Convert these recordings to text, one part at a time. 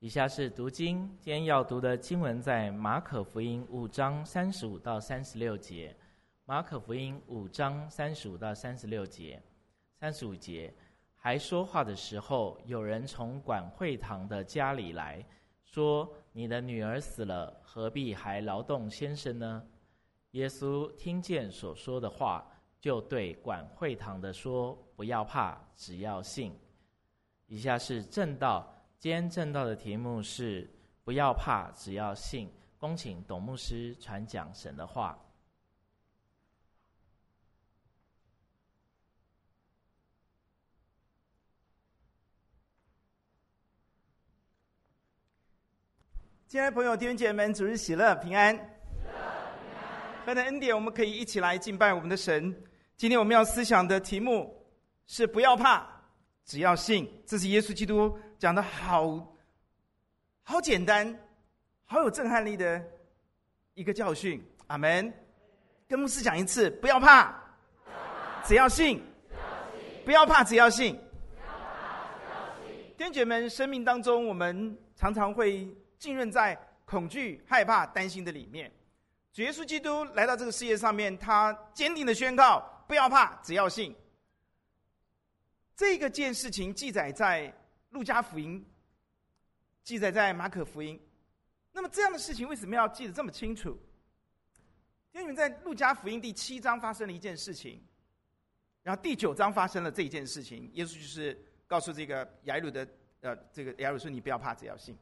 以下是读经，今天要读的经文在马可福音五章三十五到三十六节。马可福音五章三十五到三十六节，三十五节还说话的时候，有人从管会堂的家里来说：“你的女儿死了，何必还劳动先生呢？”耶稣听见所说的话，就对管会堂的说：“不要怕，只要信。”以下是正道。今天正道的题目是“不要怕，只要信”。恭请董牧师传讲神的话。亲爱的朋友、弟兄姐妹们，主日喜乐，平安。何等恩典，我们可以一起来敬拜我们的神。今天我们要思想的题目是“不要怕，只要信”。这是耶稣基督。讲的好，好简单，好有震撼力的一个教训。阿门。跟牧师讲一次，不要怕，只要信。不要怕，只要信。弟兄们，生命当中，我们常常会浸润在恐惧、害怕、担心的里面。主耶稣基督来到这个世界上面，他坚定的宣告：不要怕，只要信。这个件事情记载在。路加福音记载在马可福音，那么这样的事情为什么要记得这么清楚？因为在路加福音第七章发生了一件事情，然后第九章发生了这一件事情。耶稣就是告诉这个雅鲁的呃，这个雅鲁说：“你不要怕，只要信。”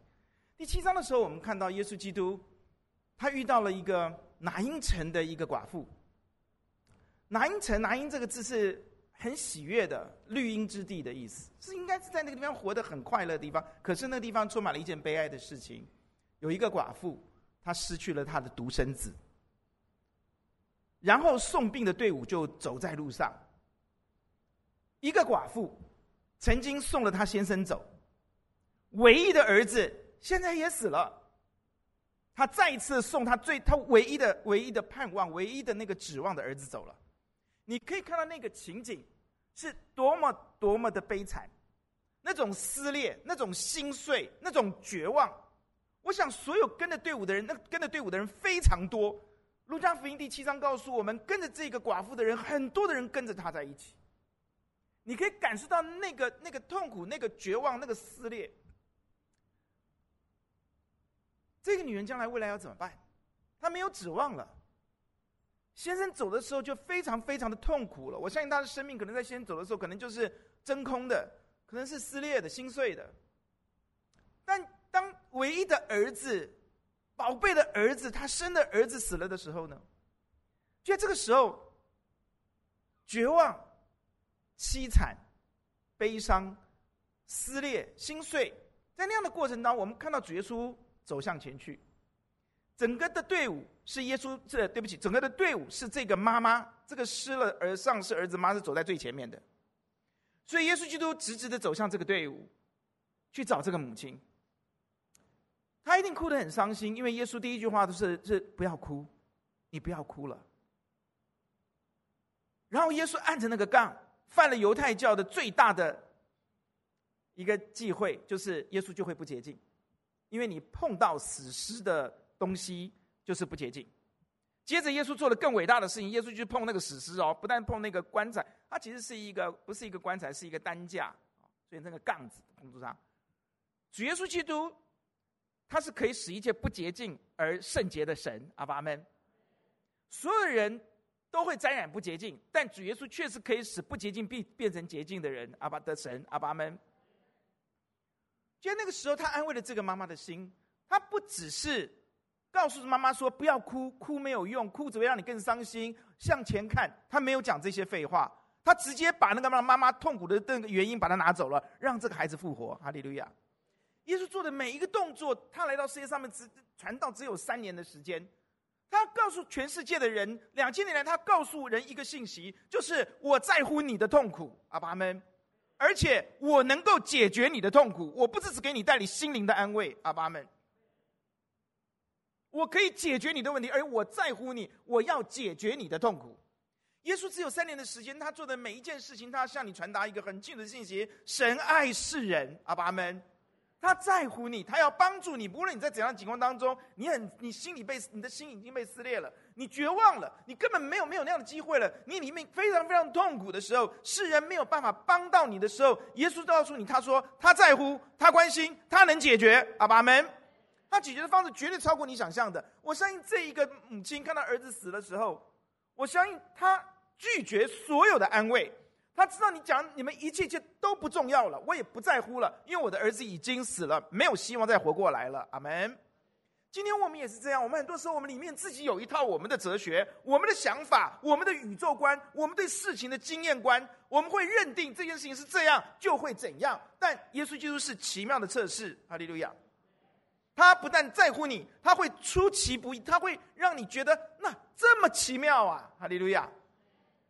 第七章的时候，我们看到耶稣基督他遇到了一个拿因城的一个寡妇。拿因城，拿因这个字是。很喜悦的绿荫之地的意思，是应该是在那个地方活得很快乐的地方。可是那地方充满了一件悲哀的事情，有一个寡妇，她失去了她的独生子。然后送殡的队伍就走在路上。一个寡妇曾经送了她先生走，唯一的儿子现在也死了。她再一次送她最她唯一的唯一的盼望、唯一的那个指望的儿子走了。你可以看到那个情景，是多么多么的悲惨，那种撕裂，那种心碎，那种绝望。我想，所有跟着队伍的人，那跟着队伍的人非常多。路加福音第七章告诉我们，跟着这个寡妇的人，很多的人跟着他在一起。你可以感受到那个那个痛苦、那个绝望、那个撕裂。这个女人将来未来要怎么办？她没有指望了。先生走的时候就非常非常的痛苦了。我相信他的生命可能在先生走的时候，可能就是真空的，可能是撕裂的、心碎的。但当唯一的儿子、宝贝的儿子，他生的儿子死了的时候呢？就在这个时候，绝望、凄惨、悲伤、撕裂、心碎，在那样的过程当中，我们看到主耶稣走向前去。整个的队伍是耶稣，这对不起，整个的队伍是这个妈妈，这个失了儿丧失儿子妈是走在最前面的，所以耶稣基督直直的走向这个队伍，去找这个母亲。他一定哭得很伤心，因为耶稣第一句话都是是不要哭，你不要哭了。然后耶稣按着那个杠，犯了犹太教的最大的一个忌讳，就是耶稣就会不洁净，因为你碰到死尸的。东西就是不洁净。接着，耶稣做了更伟大的事情。耶稣去碰那个死尸哦，不但碰那个棺材，它其实是一个不是一个棺材，是一个担架，所以那个杠子碰住上。主耶稣基督，他是可以使一切不洁净而圣洁的神。阿爸们，所有人都会沾染不洁净，但主耶稣确实可以使不洁净变变成洁净的人。阿爸的神，阿爸们。就那个时候，他安慰了这个妈妈的心。他不只是。告诉妈妈说：“不要哭，哭没有用，哭只会让你更伤心。向前看。”他没有讲这些废话，他直接把那个妈妈痛苦的那个原因把它拿走了，让这个孩子复活。哈利路亚！耶稣做的每一个动作，他来到世界上面只传道只有三年的时间，他告诉全世界的人，两千年来他告诉人一个信息，就是我在乎你的痛苦，阿爸们，而且我能够解决你的痛苦，我不只是给你带来心灵的安慰，阿爸们。我可以解决你的问题，而我在乎你，我要解决你的痛苦。耶稣只有三年的时间，他做的每一件事情，他向你传达一个很近的信息：神爱世人，阿爸们，他在乎你，他要帮助你。无论你在怎样的情况当中，你很，你心里被，你的心已经被撕裂了，你绝望了，你根本没有没有那样的机会了。你里面非常非常痛苦的时候，世人没有办法帮到你的时候，耶稣告诉你，他说他在乎，他关心，他能解决。阿们。他解决的方式绝对超过你想象的。我相信这一个母亲看到儿子死的时候，我相信他拒绝所有的安慰。他知道你讲你们一切就都不重要了，我也不在乎了，因为我的儿子已经死了，没有希望再活过来了。阿门。今天我们也是这样，我们很多时候我们里面自己有一套我们的哲学、我们的想法、我们的宇宙观、我们对事情的经验观，我们会认定这件事情是这样就会怎样。但耶稣基督是奇妙的测试，哈利路亚。他不但在乎你，他会出其不意，他会让你觉得那这么奇妙啊，哈利路亚。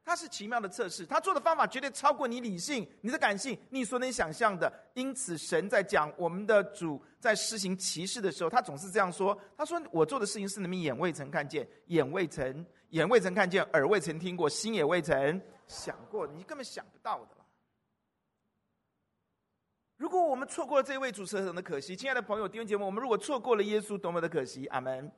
他是奇妙的测试，他做的方法绝对超过你理性、你的感性、你所能想象的。因此，神在讲我们的主在施行奇事的时候，他总是这样说：“他说我做的事情是你们眼未曾看见，眼未曾眼未曾看见，耳未曾听过，心也未曾想过，你根本想不到的。”如果我们错过了这位主，持人的可惜！亲爱的朋友、弟兄姐妹，我们如果错过了耶稣，多么的可惜！阿门。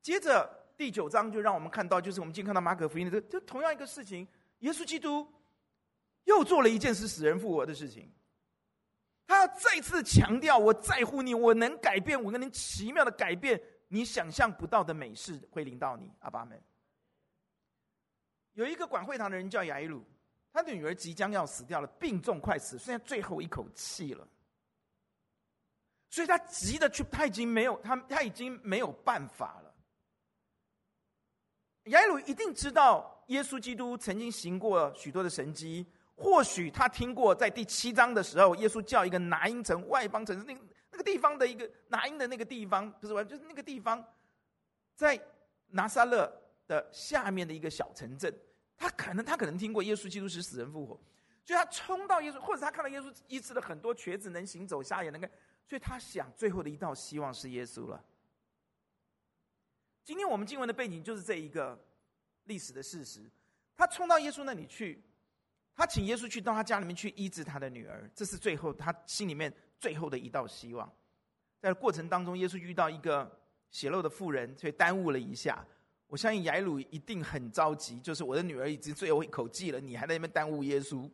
接着。第九章就让我们看到，就是我们今天看到马可福音的这这同样一个事情，耶稣基督又做了一件使死人复活的事情。他要再次强调：我在乎你，我能改变，我能奇妙的改变你想象不到的美事会临到你。阿爸们，有一个管会堂的人叫雅伊鲁，他的女儿即将要死掉了，病重快死，剩下最后一口气了，所以他急的去，他已经没有他他已经没有办法了。雅鲁一定知道耶稣基督曾经行过许多的神迹，或许他听过在第七章的时候，耶稣叫一个拿因城外邦城那个那个地方的一个拿因的那个地方，不是外，就是那个地方，在拿撒勒的下面的一个小城镇，他可能他可能听过耶稣基督是死人复活，所以他冲到耶稣，或者他看到耶稣医治了很多瘸子能行走，瞎眼能看，所以他想最后的一道希望是耶稣了。今天我们经文的背景就是这一个历史的事实。他冲到耶稣那里去，他请耶稣去到他家里面去医治他的女儿，这是最后他心里面最后的一道希望。在过程当中，耶稣遇到一个血漏的妇人，所以耽误了一下。我相信雅鲁一定很着急，就是我的女儿已经最后一口气了，你还在那边耽误耶稣。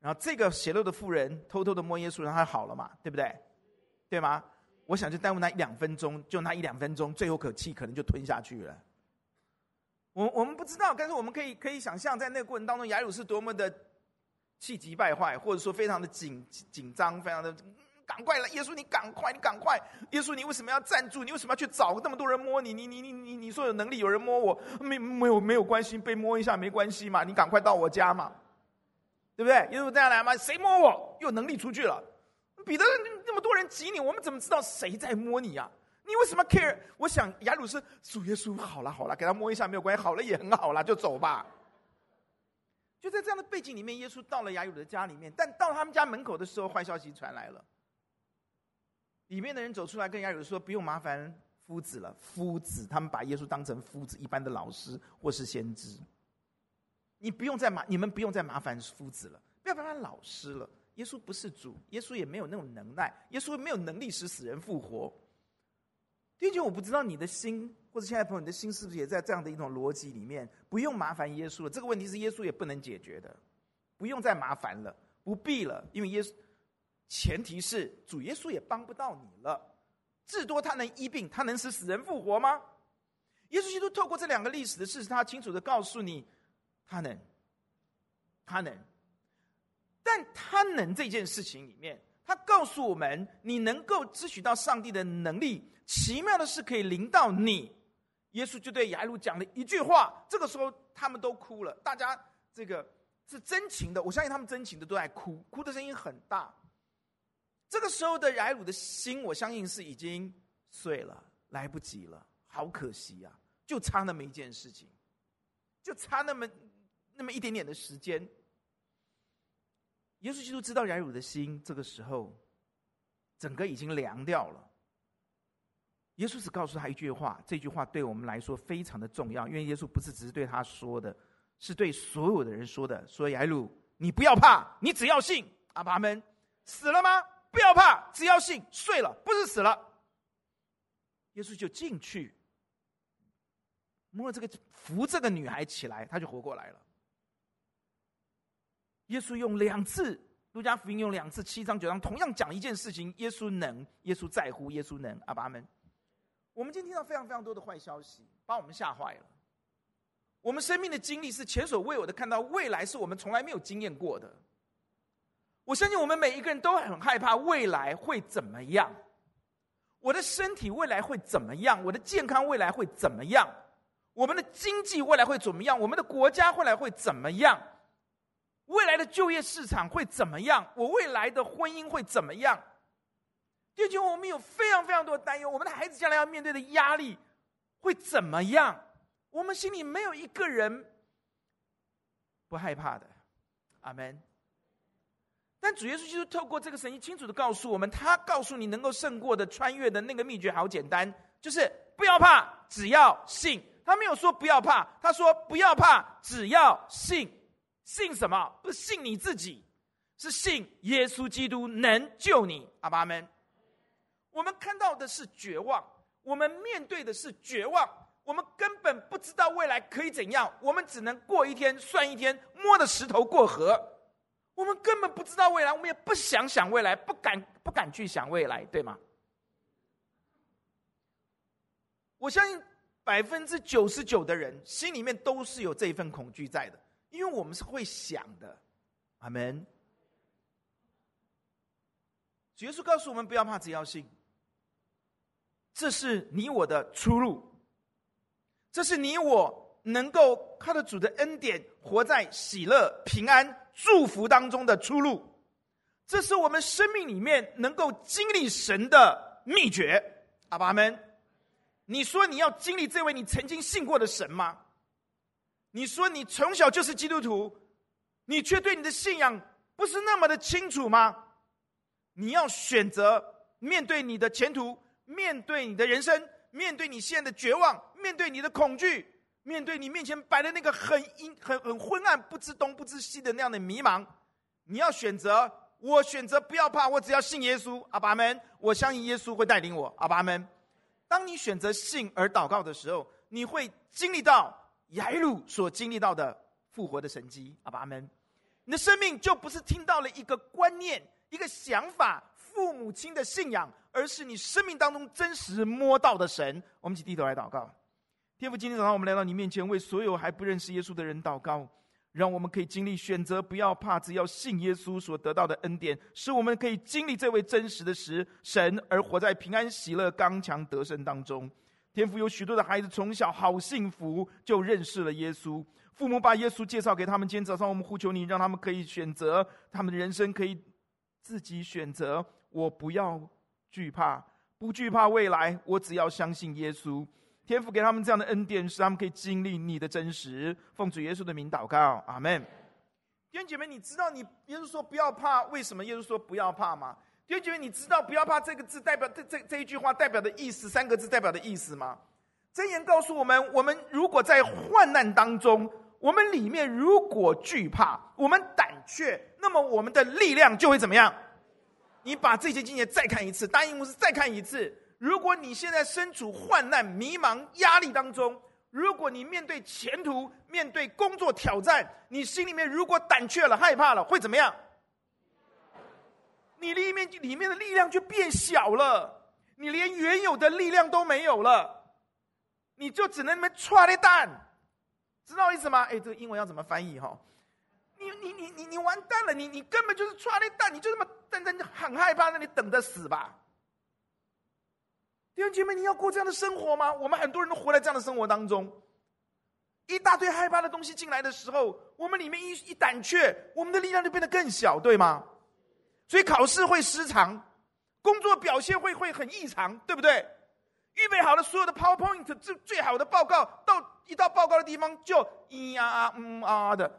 然后这个邪恶的妇人偷偷的摸耶稣，让他好了嘛，对不对？对吗？我想就耽误那一两分钟，就那一两分钟，最后口气可能就吞下去了。我我们不知道，但是我们可以可以想象，在那个过程当中，雅鲁是多么的气急败坏，或者说非常的紧紧张，非常的赶快来，耶稣你赶快，你赶快，耶稣你为什么要站住？你为什么要去找那么多人摸你？你你你你你说有能力有人摸我，没没有没有关系，被摸一下没关系嘛？你赶快到我家嘛，对不对？耶稣这样来嘛？谁摸我？有能力出去了。彼得，那么多人挤你，我们怎么知道谁在摸你呀、啊？你为什么 care？我想雅鲁是主耶稣，好了好了，给他摸一下没有关系，好了也很好了，就走吧。就在这样的背景里面，耶稣到了雅鲁的家里面，但到他们家门口的时候，坏消息传来了。里面的人走出来跟雅鲁说：“不用麻烦夫子了，夫子。”他们把耶稣当成夫子一般的老师或是先知。你不用再麻，你们不用再麻烦夫子了，不要麻烦老师了。耶稣不是主，耶稣也没有那种能耐，耶稣没有能力使死人复活。弟兄，我不知道你的心，或者亲爱的朋友，你的心是不是也在这样的一种逻辑里面？不用麻烦耶稣了，这个问题是耶稣也不能解决的，不用再麻烦了，不必了，因为耶稣，前提是主耶稣也帮不到你了，至多他能医病，他能使死人复活吗？耶稣基督透过这两个历史的事实，他清楚的告诉你，他能，他能。但他能这件事情里面，他告诉我们：你能够支取到上帝的能力，奇妙的是可以临到你。耶稣就对雅鲁讲了一句话，这个时候他们都哭了。大家这个是真情的，我相信他们真情的都在哭，哭的声音很大。这个时候的雅鲁的心，我相信是已经碎了，来不及了，好可惜啊！就差那么一件事情，就差那么那么一点点的时间。耶稣基督知道雅鲁的心，这个时候，整个已经凉掉了。耶稣只告诉他一句话，这句话对我们来说非常的重要，因为耶稣不是只是对他说的，是对所有的人说的。说雅鲁，你不要怕，你只要信。阿爸们死了吗？不要怕，只要信，睡了不是死了。耶稣就进去摸了这个扶这个女孩起来，她就活过来了。耶稣用两次，路加福音用两次，七章九章同样讲一件事情：耶稣能，耶稣在乎，耶稣能。阿爸们，我们今天听到非常非常多的坏消息，把我们吓坏了。我们生命的经历是前所未有的，看到未来是我们从来没有经验过的。我相信我们每一个人都很害怕未来会怎么样。我的身体未来会怎么样？我的健康未来会怎么样？我们的经济未来会怎么样？我们的国家未来会怎么样？未来的就业市场会怎么样？我未来的婚姻会怎么样？弟兄，我们有非常非常多的担忧，我们的孩子将来要面对的压力会怎么样？我们心里没有一个人不害怕的。阿门。但主耶稣基督透过这个神迹，清楚的告诉我们，他告诉你能够胜过的、穿越的那个秘诀，好简单，就是不要怕，只要信。他没有说不要怕，他说不要怕，只要信。信什么？不信你自己，是信耶稣基督能救你。阿爸们，我们看到的是绝望，我们面对的是绝望，我们根本不知道未来可以怎样，我们只能过一天算一天，摸着石头过河。我们根本不知道未来，我们也不想想未来，不敢不敢去想未来，对吗？我相信百分之九十九的人心里面都是有这一份恐惧在的，因为我们是会想的。阿门。耶稣告诉我们不要怕，只要信。这是你我的出路，这是你我能够靠着主的恩典，活在喜乐平安。祝福当中的出路，这是我们生命里面能够经历神的秘诀。阿爸们，你说你要经历这位你曾经信过的神吗？你说你从小就是基督徒，你却对你的信仰不是那么的清楚吗？你要选择面对你的前途，面对你的人生，面对你现在的绝望，面对你的恐惧。面对你面前摆的那个很阴、很很昏暗、不知东不知西的那样的迷茫，你要选择。我选择不要怕，我只要信耶稣。阿爸们，我相信耶稣会带领我。阿爸们，当你选择信而祷告的时候，你会经历到雅各书所经历到的复活的神迹。阿爸们，你的生命就不是听到了一个观念、一个想法、父母亲的信仰，而是你生命当中真实摸到的神。我们一起低头来祷告。天父，今天早上我们来到你面前，为所有还不认识耶稣的人祷告，让我们可以经历选择，不要怕，只要信耶稣所得到的恩典，使我们可以经历这位真实的神神，而活在平安、喜乐、刚强、得胜当中。天父，有许多的孩子从小好幸福，就认识了耶稣，父母把耶稣介绍给他们。今天早上我们呼求你，让他们可以选择他们的人生，可以自己选择。我不要惧怕，不惧怕未来，我只要相信耶稣。天父给他们这样的恩典，使他们可以经历你的真实。奉主耶稣的名祷告，阿门。弟兄姐妹，你知道你耶稣说不要怕，为什么耶稣说不要怕吗？弟兄姐妹，你知道不要怕这个字代表这这这一句话代表的意思，三个字代表的意思吗？箴言告诉我们：我们如果在患难当中，我们里面如果惧怕，我们胆怯，那么我们的力量就会怎么样？你把这些经节再看一次，答应牧师再看一次。如果你现在身处患难、迷茫、压力当中，如果你面对前途、面对工作挑战，你心里面如果胆怯了、害怕了，会怎么样？你里面里面的力量就变小了，你连原有的力量都没有了，你就只能那么踹的蛋，知道意思吗？哎，这个英文要怎么翻译哈？你你你你你完蛋了，你你根本就是踹的蛋，你就这么等等，很害怕，那你等着死吧。弟兄姐妹，你要过这样的生活吗？我们很多人都活在这样的生活当中，一大堆害怕的东西进来的时候，我们里面一一胆怯，我们的力量就变得更小，对吗？所以考试会失常，工作表现会会很异常，对不对？预备好了所有的 PowerPoint 最最好的报告，到一到报告的地方就咿呀啊嗯啊的，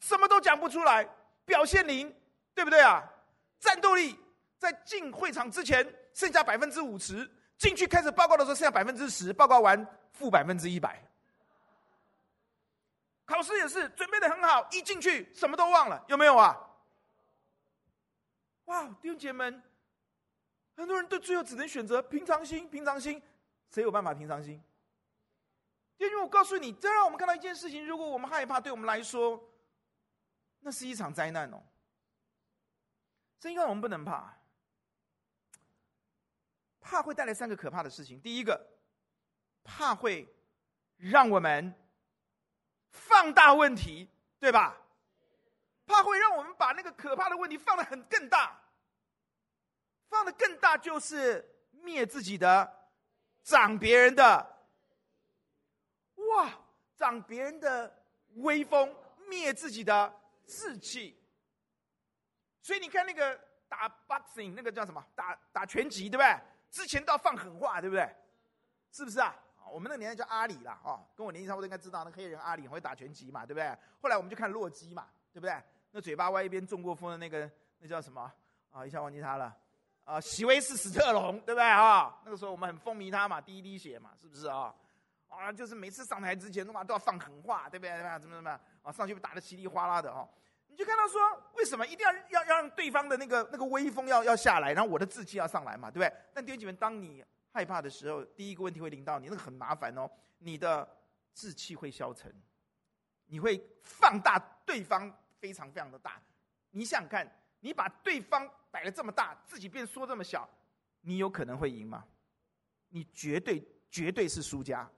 什么都讲不出来，表现零，对不对啊？战斗力在进会场之前剩下百分之五十。进去开始报告的时候，剩下百分之十，报告完负百分之一百。考试也是准备的很好，一进去什么都忘了，有没有啊？哇，弟兄姐妹们，很多人都最后只能选择平常心，平常心，谁有办法平常心？因为我告诉你，这让我们看到一件事情：如果我们害怕，对我们来说，那是一场灾难哦。这应该，我们不能怕，怕会带来三个可怕的事情。第一个，怕会让我们放大问题，对吧？怕会让我们把那个可怕的问题放得很更大，放得更大就是灭自己的，长别人的。哇！长别人的威风，灭自己的志气。所以你看那个打 boxing 那个叫什么？打打拳击，对不对？之前都要放狠话，对不对？是不是啊？我们那个年代叫阿里啦，哦，跟我年纪差不多，应该知道那黑人阿里很会打拳击嘛，对不对？后来我们就看洛基嘛，对不对？那嘴巴歪一边中过风的那个，那叫什么？啊，一下忘记他了。啊，席维斯史特龙，对不对啊？那个时候我们很风靡他嘛，第一滴血嘛，是不是啊？啊，就是每次上台之前，都嘛都要放狠话，对不对？怎么怎么啊？上去打得稀里哗啦的哦。你就看到说，为什么一定要要让对方的那个那个威风要要下来，然后我的志气要上来嘛，对不对？但弟兄姐妹，当你害怕的时候，第一个问题会临到你，那个很麻烦哦。你的志气会消沉，你会放大对方非常非常的大。你想想看，你把对方摆得这么大，自己变缩这么小，你有可能会赢吗？你绝对绝对是输家。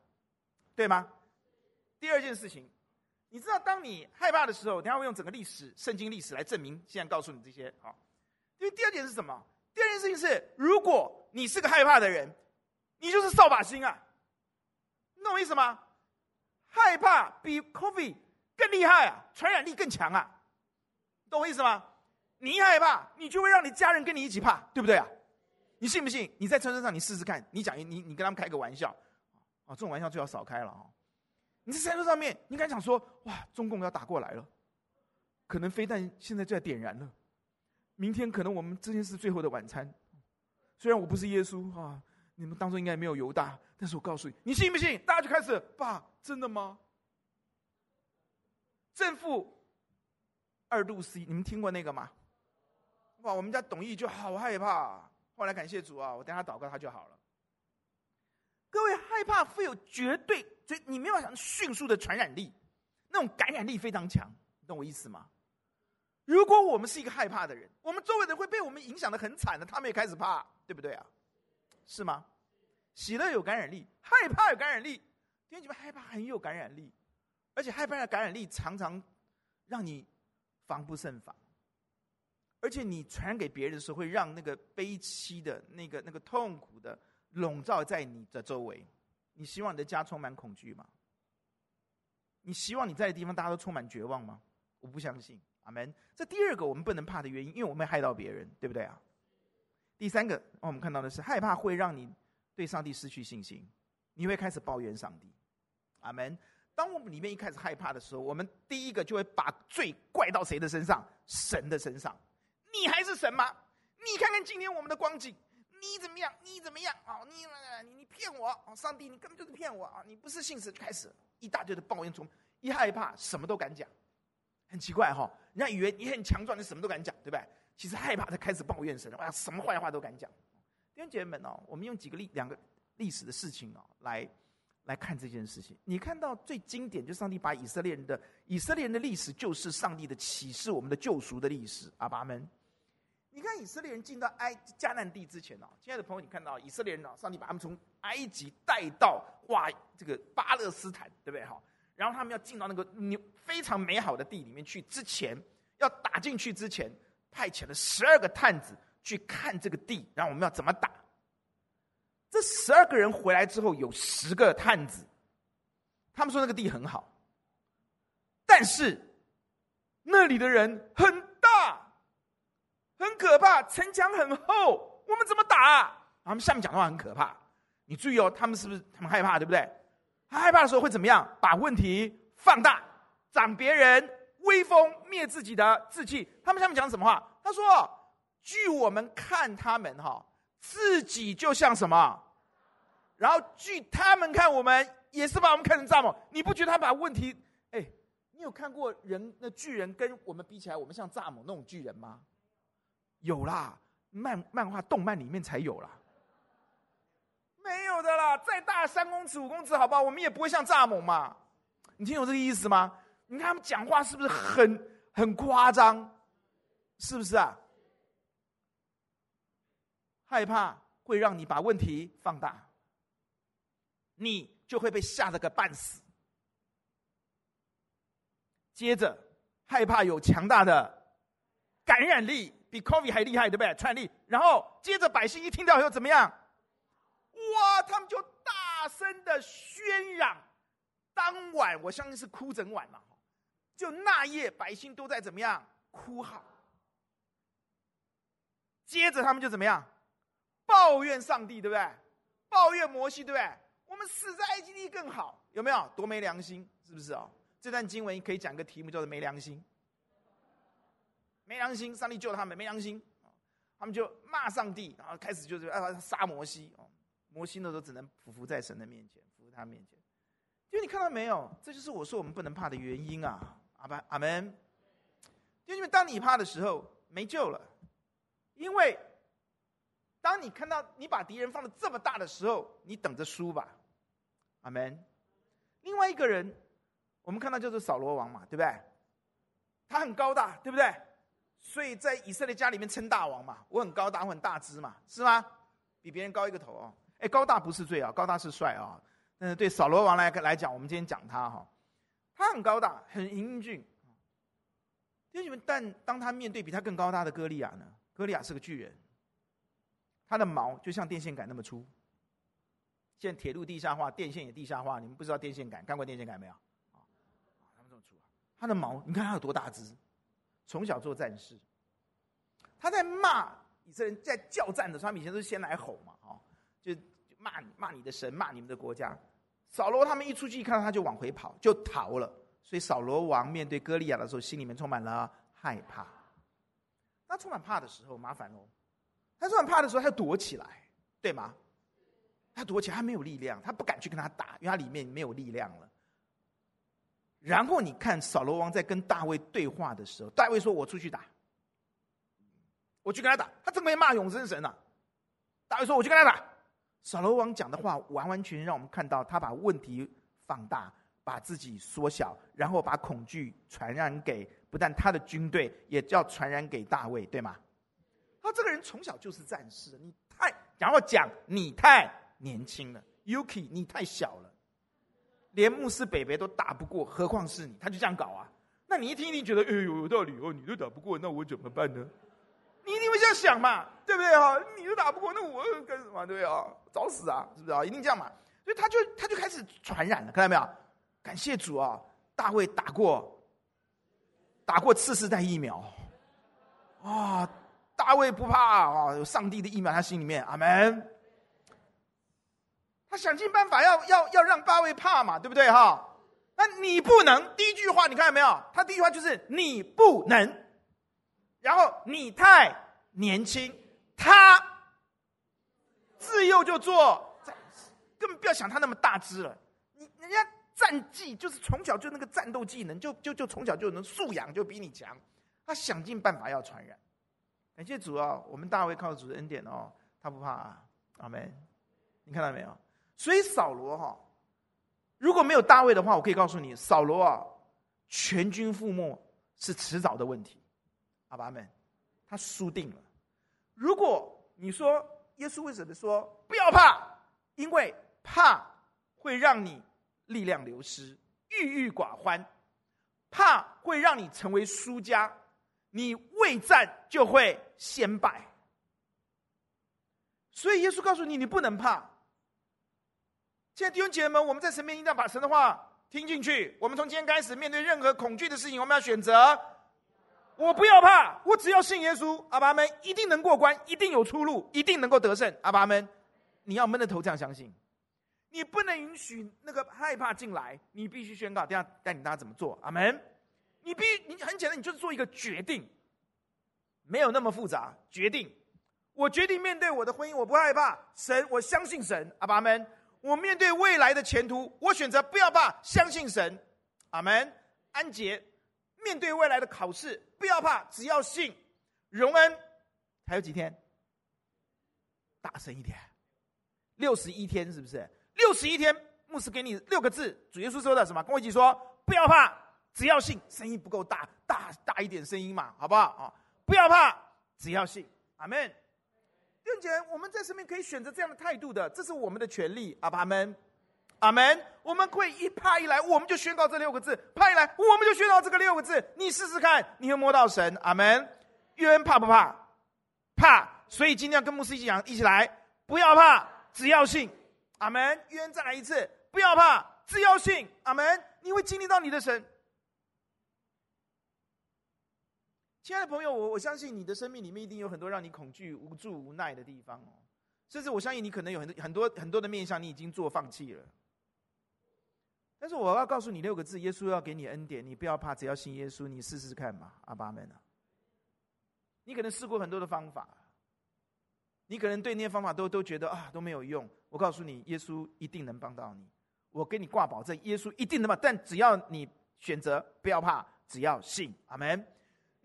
对吗？第二件事情，你知道，当你害怕的时候，等下会用整个历史、圣经历史来证明。现在告诉你这些，好。因为第二点是什么？第二件事情是，如果你是个害怕的人，你就是扫把星啊！你懂我意思吗？害怕比 COVID 更厉害啊，传染力更强啊！懂我意思吗？你害怕，你就会让你家人跟你一起怕，对不对啊？你信不信？你在车上你试试看，你讲你你跟他们开个玩笑。啊，这种玩笑最好少开了啊！你在山路上面，你敢想说，哇，中共要打过来了，可能飞弹现在就在点燃了，明天可能我们这件事最后的晚餐。虽然我不是耶稣啊，你们当中应该没有犹大，但是我告诉你，你信不信？大家就开始，爸，真的吗？正负二度 C，你们听过那个吗？哇，我们家董毅就好害怕，后来感谢主啊，我等下祷告他就好了。各位害怕会有绝对，所以你没有想迅速的传染力，那种感染力非常强，你懂我意思吗？如果我们是一个害怕的人，我们周围的人会被我们影响的很惨的，他们也开始怕，对不对啊？是吗？喜乐有感染力，害怕有感染力，因为你们害怕很有感染力，而且害怕的感染力常常让你防不胜防，而且你传染给别人的时候，会让那个悲戚的、那个那个痛苦的。笼罩在你的周围，你希望你的家充满恐惧吗？你希望你在的地方大家都充满绝望吗？我不相信。阿门。这第二个我们不能怕的原因，因为我们害到别人，对不对啊？第三个，我们看到的是害怕会让你对上帝失去信心，你会开始抱怨上帝。阿门。当我们里面一开始害怕的时候，我们第一个就会把罪怪到谁的身上？神的身上。你还是神吗？你看看今天我们的光景。你怎么样？你怎么样？啊，你你你骗我！啊，上帝，你根本就是骗我啊！你不是信使就开始一大堆的抱怨，从一害怕什么都敢讲，很奇怪哈！人家以为你很强壮，你什么都敢讲，对不对？其实害怕才开始抱怨神，哇，什么坏话都敢讲。弟兄姐妹们哦，我们用几个历两个历史的事情哦，来来看这件事情。你看到最经典，就上帝把以色列人的以色列人的历史，就是上帝的启示，我们的救赎的历史。阿爸们。你看以色列人进到埃迦南地之前呢，亲爱的朋友，你看到以色列人哦，上帝把他们从埃及带到哇这个巴勒斯坦，对不对哈？然后他们要进到那个牛非常美好的地里面去之前，要打进去之前，派遣了十二个探子去看这个地，然后我们要怎么打？这十二个人回来之后，有十个探子，他们说那个地很好，但是那里的人很。可怕，城墙很厚，我们怎么打啊？他们下面讲的话很可怕，你注意哦，他们是不是他们害怕，对不对？他害怕的时候会怎么样？把问题放大，长别人威风，灭自己的志气。他们下面讲什么话？他说：“据我们看，他们哈自己就像什么？然后据他们看，我们也是把我们看成蚱蜢。你不觉得他把问题？哎，你有看过人那巨人跟我们比起来，我们像蚱蜢那种巨人吗？”有啦，漫漫画、动漫里面才有啦。没有的啦，再大三公尺、五公尺，好不好？我们也不会像蚱蜢嘛。你听懂这个意思吗？你看他们讲话是不是很很夸张？是不是啊？害怕会让你把问题放大，你就会被吓得个半死。接着，害怕有强大的感染力，比 COVID 还厉害，对不对？传染力。然后，接着百姓一听到以后怎么样？哇！他们就大声的喧嚷。当晚，我相信是哭整晚了。就那夜，百姓都在怎么样哭号。接着，他们就怎么样抱怨上帝，对不对？抱怨摩西，对不对？我们死在埃及地更好，有没有？多没良心，是不是哦？这段经文可以讲个题目，叫做“没良心”。没良心，上帝救他们，没良心，他们就骂上帝，然后开始就是啊杀摩西。摩西那时候只能匍匐在神的面前，匍匐他面前。因为你看到没有？这就是我说我们不能怕的原因啊！阿爸阿门。因为当你怕的时候，没救了。因为当你看到你把敌人放的这么大的时候，你等着输吧。阿门。另外一个人，我们看到就是扫罗王嘛，对不对？他很高大，对不对？所以在以色列家里面称大王嘛。我很高大，我很大只嘛，是吗？比别人高一个头哦。哎，高大不是罪啊，高大是帅啊。但是对扫罗王来来讲，我们今天讲他哈，他很高大，很英俊。弟兄们，但当他面对比他更高大的歌利亚呢？歌利亚是个巨人，他的毛就像电线杆那么粗。现在铁路地下化，电线也地下化，你们不知道电线杆？看过电线杆没有？啊，他们这么粗啊！他的毛，你看他有多大只？从小做战士，他在骂以色列人，在叫战的时候，他们以前都是先来吼嘛，哦。就骂你，骂你的神，骂你们的国家。扫罗他们一出去一看到他就往回跑，就逃了。所以扫罗王面对歌利亚的时候，心里面充满了害怕。他充满怕的时候，麻烦喽。他充满怕的时候，他就躲起来，对吗？他躲起来，他没有力量，他不敢去跟他打，因为他里面没有力量了。然后你看扫罗王在跟大卫对话的时候，大卫说：“我出去打，我去跟他打。”他怎么会骂永生神呢、大卫说：“我去跟他打。”扫罗王讲的话，完完全全让我们看到他把问题放大，把自己缩小，然后把恐惧传染给不但他的军队，也叫传染给大卫，对吗？他这个人从小就是战士，你太然后讲你太年轻了，Yuki 你太小了，连牧师北北都打不过，何况是你？他就这样搞啊？那你一听一定觉得，哎呦有道理哦，你都打不过，那我怎么办呢？你一定会这样想嘛，对不对啊？你都打不过，那我干什么？对不对啊？找死啊，是不是啊？一定这样嘛。所以他就他就开始传染了，看到没有？感谢主啊！大卫打过打过次世代疫苗啊！大卫不怕啊！有上帝的疫苗，他心里面阿门。想尽办法要要要让大卫怕嘛，对不对哈？那你不能，第一句话你看到没有？他第一句话就是你不能。然后你太年轻，他自幼就做，根本不要想他那么大只了。你人家战技就是从小就那个战斗技能，就就就从小就能素养就比你强。他想尽办法要传染。感谢主啊，我们大卫靠主的恩典哦，他不怕啊，阿门。你看到没有？所以扫罗哈，如果没有大卫的话，我可以告诉你，扫罗啊，全军覆没是迟早的问题。阿爸们，他输定了。如果你说耶稣为什么说不要怕？因为怕会让你力量流失、郁郁寡欢，怕会让你成为输家，你未战就会先败。所以耶稣告诉你，你不能怕。现在弟兄姐妹们，我们在神面前一定要把神的话听进去。我们从今天开始，面对任何恐惧的事情，我们要选择。我不要怕，我只要信耶稣，阿爸们一定能过关，一定有出路，一定能够得胜，阿爸们，你要闷着头这样相信，你不能允许那个害怕进来，你必须宣告，等下带领大家怎么做，阿门。你必你很简单，你就是做一个决定，没有那么复杂，决定，我决定面对我的婚姻，我不害怕，神，我相信神，阿爸们，我面对未来的前途，我选择不要怕，相信神，阿门，安杰。面对未来的考试，不要怕，只要信。荣恩还有几天？大声一点。六十一天是不是？六十一天，牧师给你六个字，主耶稣说的什么？跟我一起说：不要怕，只要信。声音不够大，大大一点声音嘛，好不好啊？不要怕，只要信。阿门。弟兄姐，我们在身边可以选择这样的态度的，这是我们的权利。阿门，阿门。我们会一怕一来，我们就宣告这六个字；怕一来，我们就宣告这个六个字。你试试看，你会摸到神。阿门。约恩怕不怕？怕。所以今天要跟牧师一起讲，一起来，不要怕。只要信，阿门。约恩再来一次，不要怕，只要信，阿门。你会经历到你的神。亲爱的朋友，我我相信你的生命里面一定有很多让你恐惧、无助、无奈的地方哦。甚至我相信你可能有很多很多很多的面向，你已经做放弃了。但是我要告诉你六个字：耶稣要给你恩典，你不要怕，只要信耶稣，你试试看嘛，阿爸们啊。你可能试过很多的方法。你可能对那些方法都都觉得啊都没有用，我告诉你，耶稣一定能帮到你。我给你挂保证，耶稣一定能帮。但只要你选择不要怕，只要信，阿门。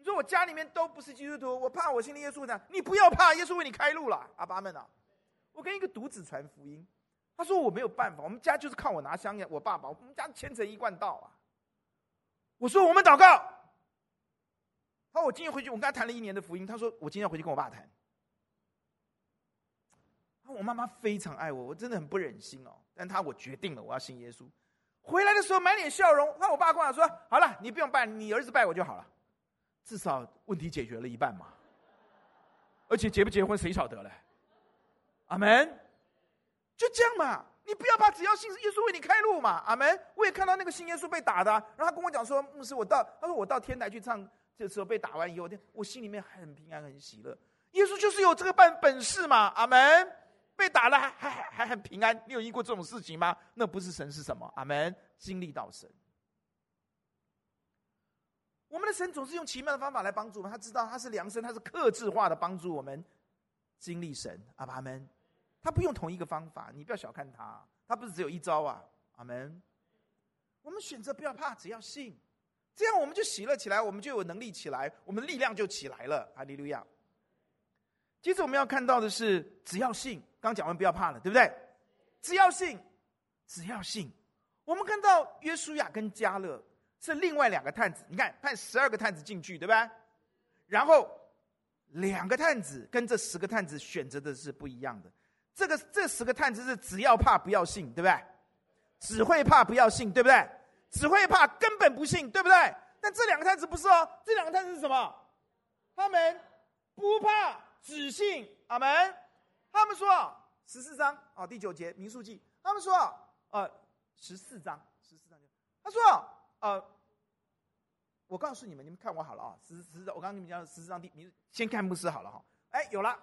你说我家里面都不是基督徒，我怕我信了耶稣呢？你不要怕，耶稣为你开路了，阿爸们啊！我跟一个独子传福音，他说我没有办法，我们家就是靠我拿香烟，我爸爸，我们家虔诚一贯道啊。我说我们祷告，他说我今天回去，我跟他谈了一年的福音，他说我今天要回去跟我爸谈。我妈妈非常爱我，我真的很不忍心哦。但他我决定了，我要信耶稣。回来的时候满脸笑容。那我爸跟我说：“好了，你不用拜，你儿子拜我就好了，至少问题解决了一半嘛。而且结不结婚谁晓得嘞？阿门。就这样嘛，你不要怕，只要信耶稣为你开路嘛。阿门。我也看到那个信耶稣被打的，然后他跟我讲说：“牧师，我到他说我到天台去唱，这时候被打完以后，我心里面很平安，很喜乐。耶稣就是有这个办本事嘛。阿门。”被打了还还还很平安，你有遇过这种事情吗？那不是神是什么？阿门，经历到神。我们的神总是用奇妙的方法来帮助我们，他知道他是量身，他是克制化的帮助我们经历神。阿门，他不用同一个方法，你不要小看他，他不是只有一招啊。阿门。我们选择不要怕，只要信，这样我们就喜乐起来，我们就有能力起来，我们的力量就起来了。哈利路亚。接着我们要看到的是，只要信。刚讲完不要怕了，对不对？只要信，只要信。我们看到约书亚跟迦勒是另外两个探子，你看派十二个探子进去，对吧？然后两个探子跟这十个探子选择的是不一样的。这个这十个探子是只要怕不要信，对不对？只会怕不要信，对不对？只会怕根本不信，对不对？但这两个探子不是哦，这两个探子是什么？他们不怕，只信。阿门。他们说十四章啊，第九节民数记。他们说呃十四章十四章，他说呃，我告诉你们，你们看我好了啊，十十我刚跟你们讲十四章第你，先看牧师好了哈。哎，有了，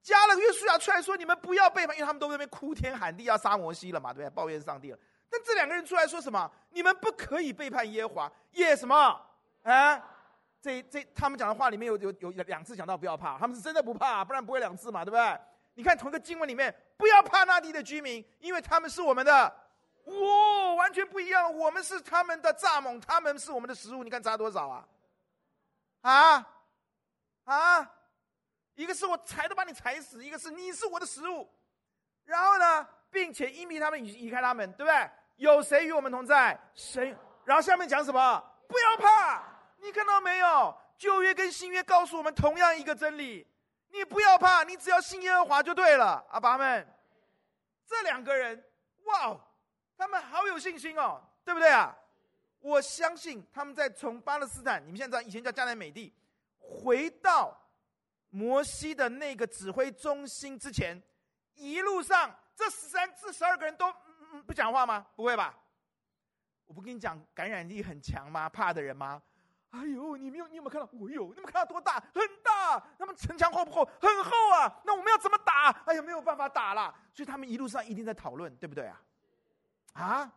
加了约书亚出来说，你们不要背叛，因为他们都在那边哭天喊地要杀摩西了嘛，对不对？抱怨上帝了。但这两个人出来说什么？你们不可以背叛耶华，耶什么？啊，这这他们讲的话里面有有有两次讲到不要怕，他们是真的不怕，不然不会两次嘛，对不对？你看同一个经文里面，不要怕那地的居民，因为他们是我们的，哦，完全不一样。我们是他们的蚱蜢，他们是我们的食物。你看差多少啊？啊啊！一个是我踩都把你踩死，一个是你是我的食物。然后呢，并且因为他们移开他们，对不对？有谁与我们同在？谁？然后下面讲什么？不要怕！你看到没有？旧约跟新约告诉我们同样一个真理。你不要怕，你只要信耶和华就对了，阿爸们。这两个人，哇，他们好有信心哦，对不对啊？我相信他们在从巴勒斯坦，你们现在知道以前叫迦南美地，回到摩西的那个指挥中心之前，一路上这十三、至十二个人都、不讲话吗？不会吧？我不跟你讲感染力很强吗？怕的人吗？哎呦，你没有，你有没有看到？我有，你们看到多大？很大。那么城墙厚不厚？很厚啊。那我们要怎么打？哎呀，没有办法打了。所以他们一路上一定在讨论，对不对啊？啊！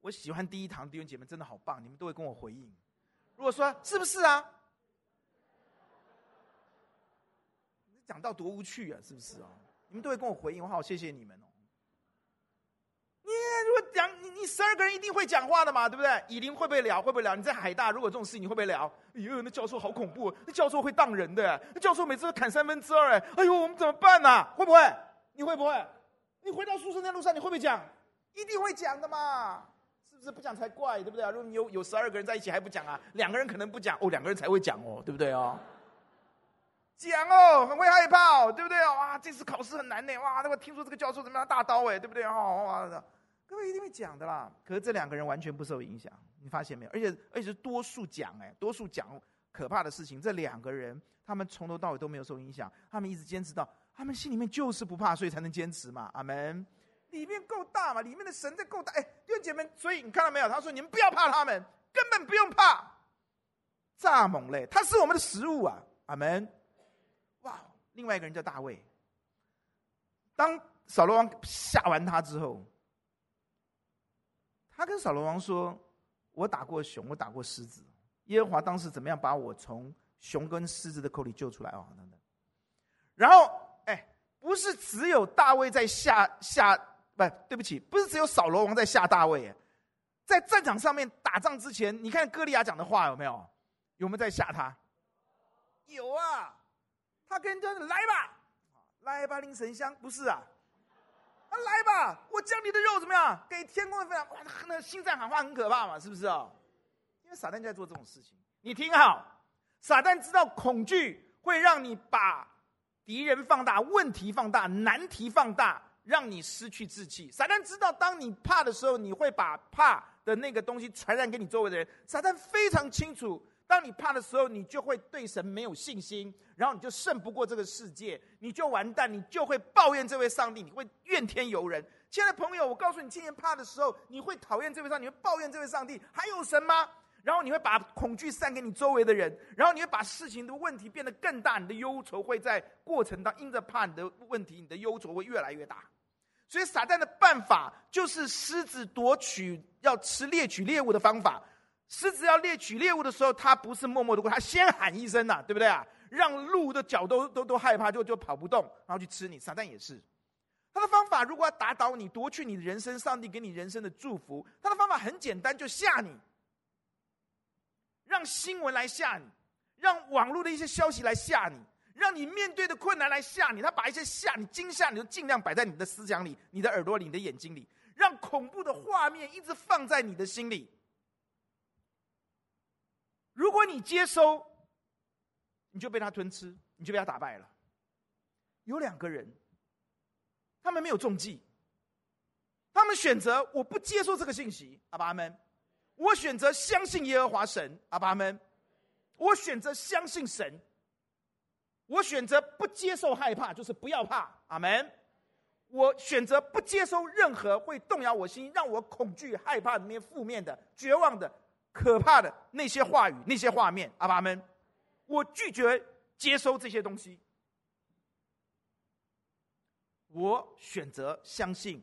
我喜欢第一堂弟兄姐妹真的好棒，你们都会跟我回应。如果说是不是啊？讲到多无趣啊，是不是哦？你们都会跟我回应，我好谢谢你们哦。耶，如果讲你，你十二个人一定会讲话的嘛，对不对？以琳会不会聊？会不会聊？你在海大，如果这种事情你会不会聊？哎呦，那教授好恐怖，那教授会当人的，那教授每次都砍三分之二，哎，哎呦，我们怎么办呢、啊？会不会？你会不会？你回到宿舍那路上，你会不会讲？一定会讲的嘛，是不是？不讲才怪，对不对啊？如果你有有十二个人在一起还不讲啊，两个人可能不讲哦，两个人才会讲哦，对不对哦？讲哦，很会害怕哦，对不对啊？哇，这次考试很难呢。哇，那我听说这个教授怎么样大刀哎，对不对啊？哇，各位一定会讲的啦。可是这两个人完全不受影响，你发现没有？而且而且是多数讲哎，多数讲可怕的事情。这两个人他们从头到尾都没有受影响，他们一直坚持到他们心里面就是不怕，所以才能坚持嘛。阿门。里面够大嘛？里面的神在够大哎，弟兄姐妹，所以你看到没有？他说你们不要怕他们，根本不用怕。蚱蜢嘞，他是我们的食物啊。阿门。哇！另外一个人叫大卫。当扫罗王吓完他之后，他跟扫罗王说：“我打过熊，我打过狮子。耶和华当时怎么样把我从熊跟狮子的口里救出来啊？”等等。然后，不是只有大卫在吓吓，不，对不起，不是只有扫罗王在吓大卫。在战场上面打仗之前，你看歌利亚讲的话有没有？有没有在吓他？有啊。他跟人说：“来吧，来吧，领神香不是啊？啊，来吧，我将你的肉怎么样？给天公分享。哇，那心脏喊话很可怕嘛，是不是啊？因为撒旦就在做这种事情。你听好，撒旦知道恐惧会让你把敌人放大、问题放大、难题放大，让你失去志气。撒旦知道，当你怕的时候，你会把怕的那个东西传染给你周围的人。撒旦非常清楚。”当你怕的时候，你就会对神没有信心，然后你就胜不过这个世界，你就完蛋，你就会抱怨这位上帝，你会怨天尤人。亲爱的朋友，我告诉你，今天怕的时候，你会讨厌这位上帝，你会抱怨这位上帝，还有神吗？然后你会把恐惧散给你周围的人，然后你会把事情的问题变得更大，你的忧愁会在过程当中因着怕你的问题，你的忧愁会越来越大。所以撒旦的办法就是狮子夺取要吃猎取猎物的方法。狮子要猎取猎物的时候，他不是默默的过，他先喊一声呐，对不对啊？让鹿的脚都都都害怕，就就跑不动，然后去吃你。撒旦也是，他的方法如果要打倒你，夺去你的人生，上帝给你人生的祝福，他的方法很简单，就吓你，让新闻来吓你，让网络的一些消息来吓你，让你面对的困难来吓你。他把一些吓你、惊吓你，都尽量摆在你的思想里、你的耳朵里、你的眼睛里，让恐怖的画面一直放在你的心里。如果你接收，你就被他吞吃，你就被他打败了。有两个人，他们没有中计，他们选择我不接受这个信息，阿爸们，我选择相信耶和华神，阿爸们，我选择相信神，我选择不接受害怕，就是不要怕，阿门。我选择不接受任何会动摇我心、让我恐惧、害怕里面负面的、绝望的。可怕的那些话语、那些画面，阿爸们，我拒绝接收这些东西。我选择相信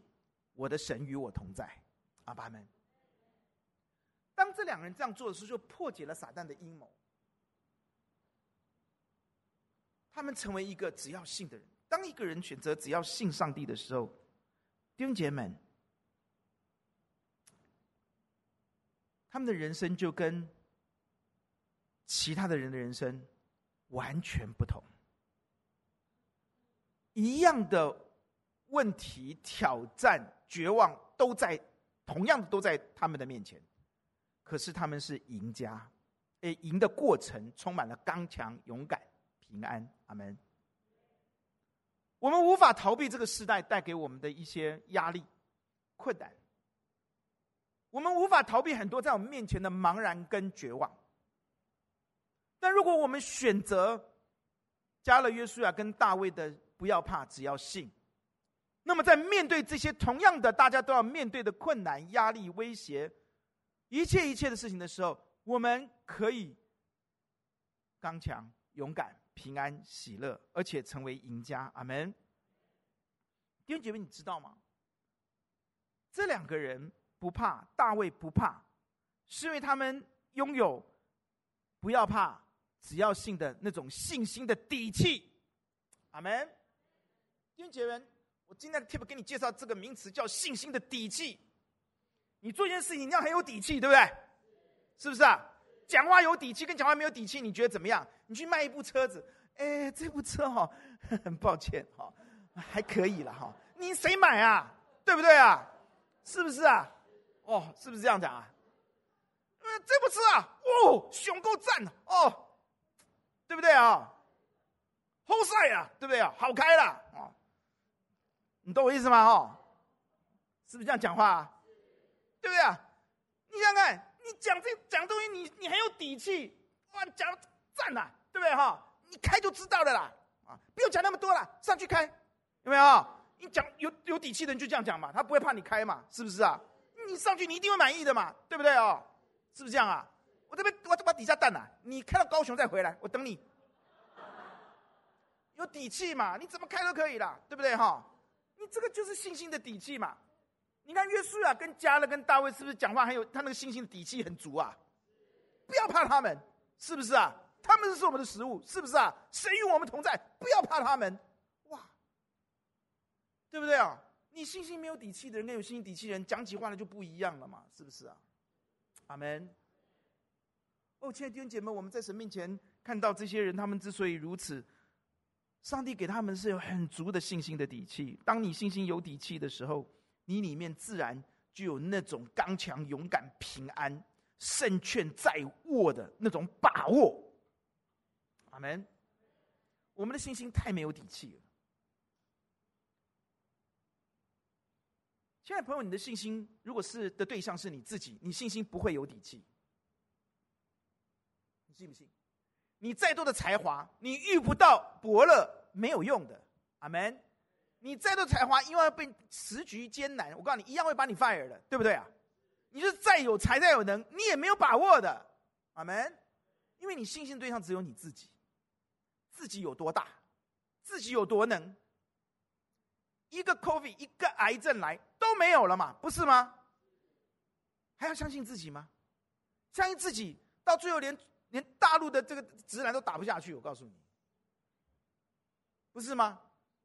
我的神与我同在，阿爸们。当这两个人这样做的时候，就破解了撒旦的阴谋。他们成为一个只要信的人。当一个人选择只要信上帝的时候，弟兄姐妹们。他们的人生就跟其他的人的人生完全不同，一样的问题、挑战、绝望都在同样的都在他们的面前，可是他们是赢家，诶，赢的过程充满了刚强、勇敢、平安。阿门。我们无法逃避这个时代带给我们的一些压力、困难。我们无法逃避很多在我们面前的茫然跟绝望，但如果我们选择加了约书亚跟大卫的“不要怕，只要信”，那么在面对这些同样的大家都要面对的困难、压力、威胁、一切一切的事情的时候，我们可以刚强、勇敢、平安、喜乐，而且成为赢家。阿门。弟兄姐妹，你知道吗？这两个人。不怕，大卫不怕，是因为他们拥有不要怕，只要信的那种信心的底气。阿门。弟兄姐妹，我今天的 tip 给你介绍这个名词，叫信心的底气。你做一件事情，你要很有底气，对不对？是不是啊？讲话有底气，跟讲话没有底气，你觉得怎么样？你去卖一部车子，哎，这部车哈，很抱歉哈，还可以了哈。你谁买啊？对不对啊？是不是啊？哦，是不是这样讲啊？嗯，这部车啊，哦，熊够赞哦，对不对啊？好帅啊，对不对啊？好开了啊，你懂我意思吗？哦，是不是这样讲话啊？对不对啊？你想想看，你讲这讲东西，你你很有底气，哇，讲赞呐，对不对哈？你开就知道了啦，啊，不用讲那么多了，上去开，有没有？你讲有有底气的人就这样讲嘛，他不会怕你开嘛，是不是啊？你上去你一定会满意的嘛，对不对哦？是不是这样啊？我这边我这把底下蛋呐，你开到高雄再回来，我等你。有底气嘛？你怎么开都可以啦，对不对哈？你这个就是信心的底气嘛。你看约书亚跟加勒跟大卫是不是讲话很有他那个信心底气很足啊？不要怕他们，是不是啊？他们是我们的食物，是不是啊？谁与我们同在？不要怕他们，哇，对不对啊？你信心没有底气的人跟有信心底气的人讲起话来就不一样了嘛，是不是啊？阿门。哦，亲爱的弟兄姐妹，我们在神面前看到这些人，他们之所以如此。上帝给他们是有很足的信心的底气。当你信心有底气的时候，你里面自然就有那种刚强、勇敢、平安、胜券在握的那种把握。阿门。我们的信心太没有底气了。亲爱的朋友，你的信心如果是的对象是你自己，你信心不会有底气。你信不信？你再多的才华，你遇不到伯乐没有用的，阿门。你再多才华，因为要被时局艰难，我告诉你，一样会把你 fire 的，对不对啊？你就再有才再有能，你也没有把握的，阿门。因为你信心对象只有你自己，自己有多大，自己有多能，一个 COVID 一个癌症来都没有了嘛，不是吗？还要相信自己吗？相信自己，到最后连。连大陆的这个直男都打不下去，我告诉你，不是吗？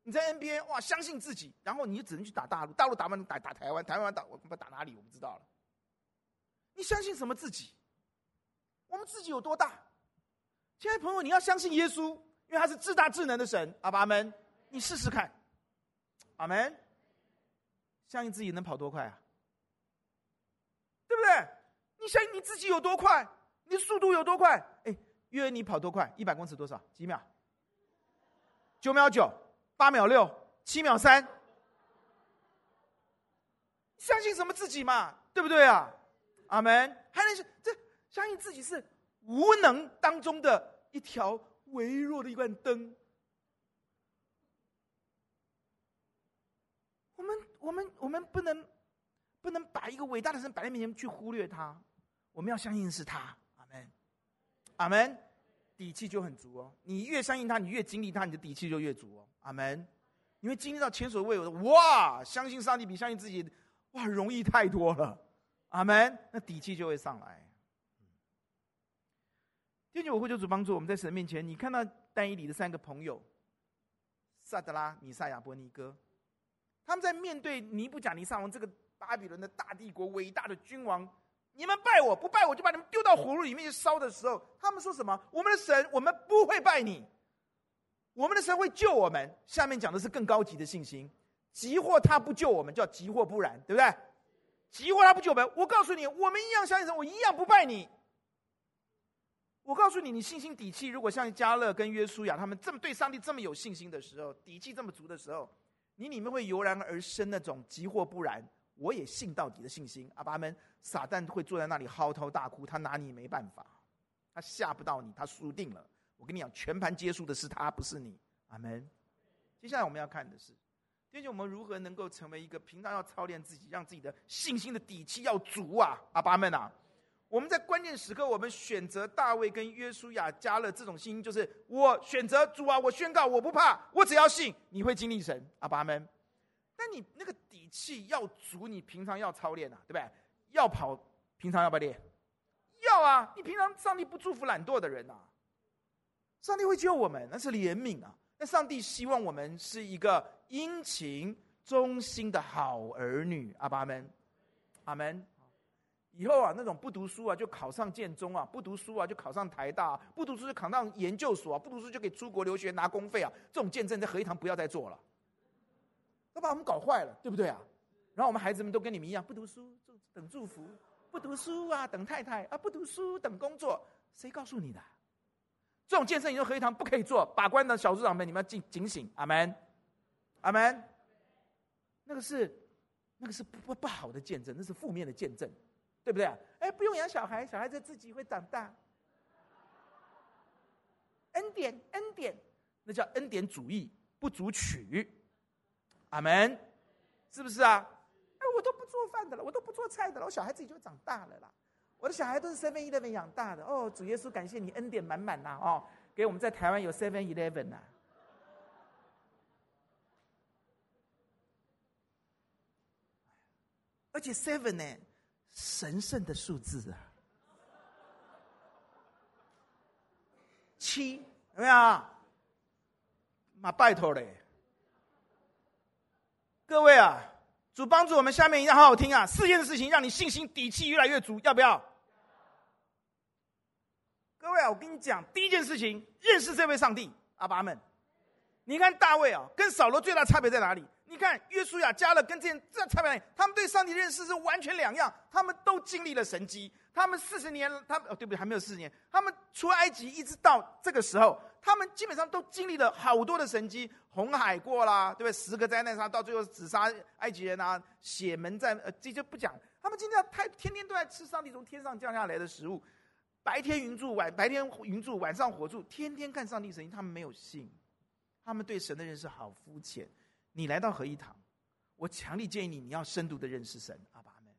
你在 NBA 哇，相信自己，然后你就只能去打大陆，大陆打完打打台湾，台湾打我他妈打哪里，我不知道了。你相信什么自己？我们自己有多大？亲爱的朋友，你要相信耶稣，因为他是至大至能的神。阿门，你试试看，阿门。相信自己能跑多快啊？对不对？你相信你自己有多快？你速度有多快？哎，约你跑多快？一百公尺多少？几秒？九秒九，八秒六，七秒三。相信什么自己嘛？对不对啊？阿门。还能是这相信自己是无能当中的一条微弱的一盏灯。我们我们我们不能不能把一个伟大的神摆在面前去忽略他。我们要相信是他。阿门阿门，底气就很足哦。你越相信他，你越经历他，你的底气就越足哦。阿门，你会经历到前所未有的哇！相信上帝比相信自己哇容易太多了。阿门，那底气就会上来。弟兄，我会求主帮助我们在神面前。你看到但以理的三个朋友，撒德拉、米萨亚、伯尼哥，他们在面对尼布甲尼撒王这个巴比伦的大帝国、伟大的君王。你们拜我不拜我就把你们丢到火炉里面去烧的时候，他们说什么？我们的神，我们不会拜你，我们的神会救我们。下面讲的是更高级的信心，即或他不救我们，叫即或不然，对不对？即或他不救我们，我告诉你，我们一样相信神，我一样不拜你。我告诉你，你信心底气，如果像加勒跟约书亚他们这么对上帝这么有信心的时候，底气这么足的时候，你里面会油然而生那种即或不然。我也信到底的信心，阿爸们，撒旦会坐在那里嚎啕大哭，他拿你没办法，他吓不到你，他输定了。我跟你讲，全盘皆输的是他，不是你，阿门。接下来我们要看的是，究竟我们如何能够成为一个平常要操练自己，让自己的信心的底气要足啊，阿爸们啊！我们在关键时刻，我们选择大卫跟约书亚加勒这种信心，就是我选择主啊，我宣告我不怕，我只要信，你会经历神，阿爸们。那你那个底气要足，你平常要操练啊，对不对？要跑，平常要不要练？要啊！你平常上帝不祝福懒惰的人啊，上帝会救我们，那是怜悯啊。那上帝希望我们是一个殷勤忠心的好儿女，阿爸们，阿门。以后啊，那种不读书啊，就考上建中啊；不读书啊，就考上台大；不读书就考上研究所；不读书就可以出国留学拿公费啊。这种见证在合一堂不要再做了，都把我们搞坏了，对不对啊？然后我们孩子们都跟你们一样，不读书等祝福，不读书啊等太太啊，不读书等工作。谁告诉你的？这种见证，你说合一堂不可以做。把关的小组长们，你们要警警醒，阿门，阿门。那个是，那个是不不不好的见证，那是负面的见证。对不对？哎，不用养小孩，小孩子自己会长大。恩典，恩典，那叫恩典主义，不足取。阿门，是不是啊？哎，我都不做饭的了，我都不做菜的了，我小孩自己就长大了啦。我的小孩都是 Seven Eleven 养大的。哦，主耶稣，感谢你恩典满满呐！哦，给我们在台湾有 Seven Eleven 呐。而且 Seven 呢？神圣的数字啊，七有没有？妈拜托嘞！各位啊，主帮助我们，下面一定要好好听啊！四件事情让你信心底气越来越足，要不要？各位啊，我跟你讲，第一件事情，认识这位上帝，阿爸们。你看大卫啊，跟扫罗最大差别在哪里？你看约书亚、加勒跟这这差别，他们对上帝认识是完全两样。他们都经历了神迹，他们四十年，他们哦对不对？还没有四十年，他们出埃及一直到这个时候，他们基本上都经历了好多的神迹，红海过啦，对不对？十个灾难上到最后只杀埃及人啊，血门在呃这就不讲。他们今天太天天都在吃上帝从天上降下来的食物，白天云柱晚白天云柱晚上火柱，天天看上帝神迹，他们没有信。他们对神的认识好肤浅。你来到合一堂，我强烈建议你，你要深度的认识神。阿爸们，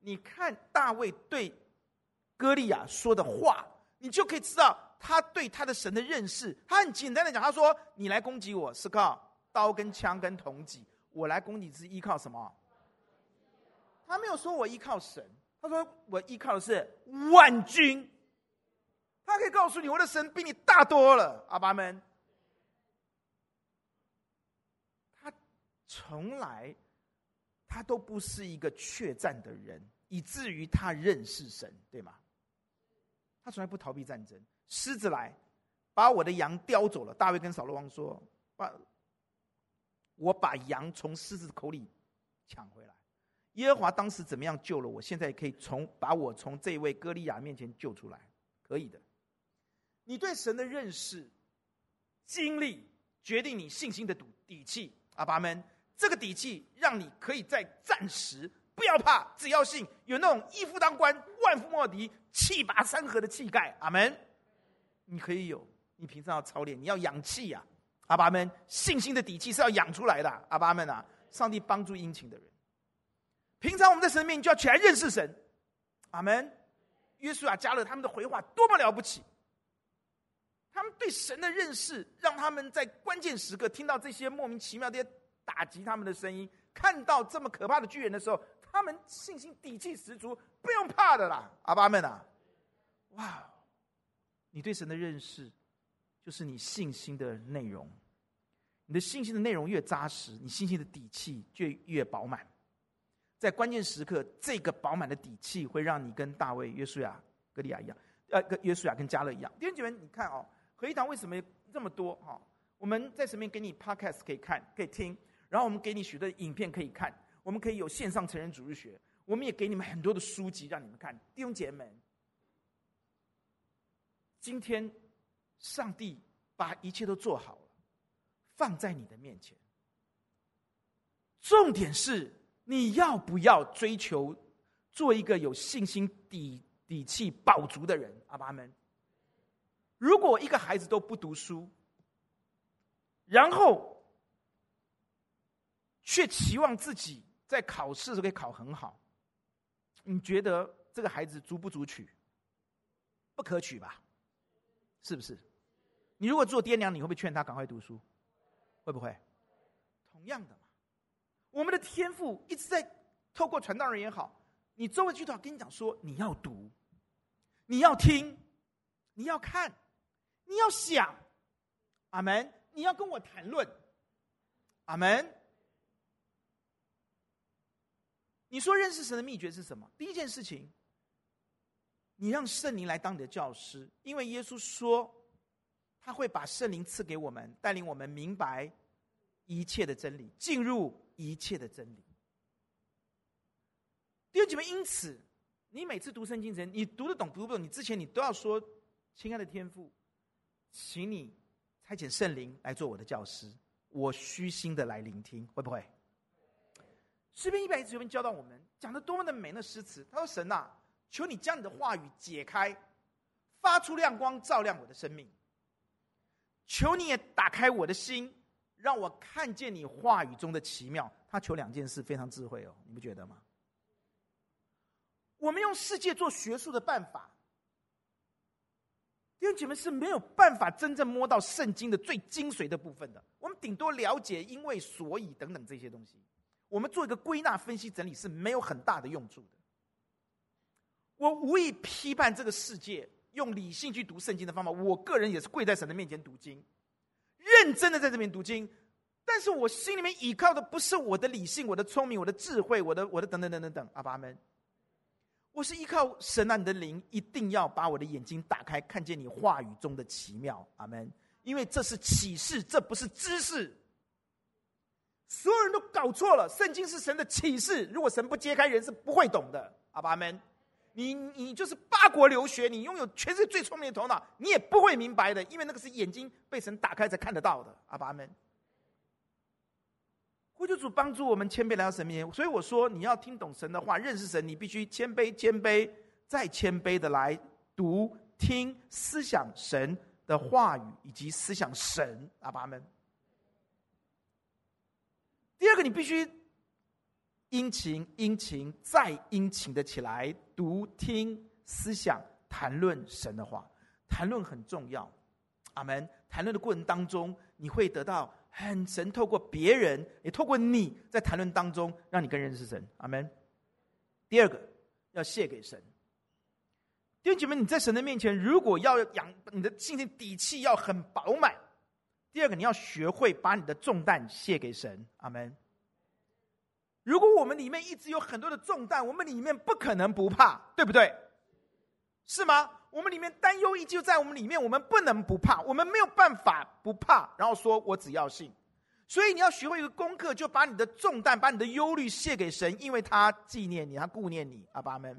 你看大卫对歌利亚说的话，你就可以知道他对他的神的认识。他很简单的讲，他说：“你来攻击我是靠刀跟枪跟铜戟，我来攻击是依靠什么？”他没有说我依靠神，他说我依靠的是万军。他可以告诉你，我的神比你大多了。阿爸们。从来，他都不是一个怯战的人，以至于他认识神，对吗？他从来不逃避战争。狮子来，把我的羊叼走了。大卫跟扫罗王说：“把，我把羊从狮子口里抢回来。”耶和华当时怎么样救了我？现在可以从把我从这位歌利亚面前救出来，可以的。你对神的认识、经历，决定你信心的底底气。阿爸们。这个底气让你可以在暂时不要怕，只要信，有那种一夫当关、万夫莫敌、气拔山河的气概。阿门。你可以有，你平常要操练，你要养气呀。阿爸们，信心的底气是要养出来的。阿爸们啊，上帝帮助殷勤的人。平常我们在神面就要全认识神。阿门。约书亚、加勒他们的回话多么了不起！他们对神的认识，让他们在关键时刻听到这些莫名其妙的。打击他们的声音，看到这么可怕的巨人的时候，他们信心底气十足，不用怕的啦，阿爸们啊！哇，你对神的认识，就是你信心的内容。你的信心的内容越扎实，你信心的底气就越饱满。在关键时刻，这个饱满的底气会让你跟大卫、约书亚、歌利亚一样，呃，跟约书亚跟加勒一样。弟兄姐妹，你看哦，合一堂为什么这么多？哈，我们在神面给你 podcast 可以看，可以听。然后我们给你许多影片可以看，我们可以有线上成人主日学，我们也给你们很多的书籍让你们看。弟兄姐妹们，今天上帝把一切都做好了，放在你的面前。重点是你要不要追求做一个有信心底底气饱足的人？阿爸们，如果一个孩子都不读书，然后。却期望自己在考试时候可以考很好，你觉得这个孩子足不足取？不可取吧？是不是？你如果做爹娘，你会不会劝他赶快读书？会不会？同样的嘛，我们的天赋一直在透过传道人也好，你周围基督徒跟你讲说，你要读，你要听，你要看，你要想，阿门。你要跟我谈论，阿门。你说认识神的秘诀是什么？第一件事情，你让圣灵来当你的教师，因为耶稣说他会把圣灵赐给我们，带领我们明白一切的真理，进入一切的真理。弟兄姐妹，因此你每次读圣经前，你读得懂读不懂，你之前你都要说：“亲爱的天父，请你差遣圣灵来做我的教师，我虚心的来聆听，会不会？”诗篇一百一十九篇教导我们，讲的多么的美，那诗词。他说：“神呐、啊，求你将你的话语解开，发出亮光，照亮我的生命。求你也打开我的心，让我看见你话语中的奇妙。”他求两件事，非常智慧哦，你不觉得吗？我们用世界做学术的办法，弟兄姐妹是没有办法真正摸到圣经的最精髓的部分的。我们顶多了解因为、所以等等这些东西。我们做一个归纳、分析、整理是没有很大的用处的。我无意批判这个世界用理性去读圣经的方法。我个人也是跪在神的面前读经，认真的在这边读经。但是我心里面依靠的不是我的理性、我的聪明、我的智慧、我的我的等等等等等。阿爸们，我是依靠神啊，你的灵一定要把我的眼睛打开，看见你话语中的奇妙。阿门。因为这是启示，这不是知识。所有人都搞错了，圣经是神的启示。如果神不揭开，人是不会懂的。阿爸们，你你就是八国留学，你拥有全世界最聪明的头脑，你也不会明白的，因为那个是眼睛被神打开才看得到的。阿爸们，呼求主帮助我们谦卑来到神面前。所以我说，你要听懂神的话，认识神，你必须谦卑、谦卑再谦卑的来读、听、思想神的话语，以及思想神。阿爸们。第二个，你必须殷勤、殷勤再殷勤的起来读、听、思想、谈论神的话。谈论很重要，阿门。谈论的过程当中，你会得到很神透过别人，也透过你在谈论当中，让你更认识神。阿门。第二个，要谢给神。弟兄姐妹，你在神的面前，如果要养你的信心底气要很饱满。第二个，你要学会把你的重担卸给神，阿门。如果我们里面一直有很多的重担，我们里面不可能不怕，对不对？是吗？我们里面担忧依旧在我们里面，我们不能不怕，我们没有办法不怕。然后说我只要信，所以你要学会一个功课，就把你的重担、把你的忧虑卸给神，因为他纪念你，他顾念你，阿爸们。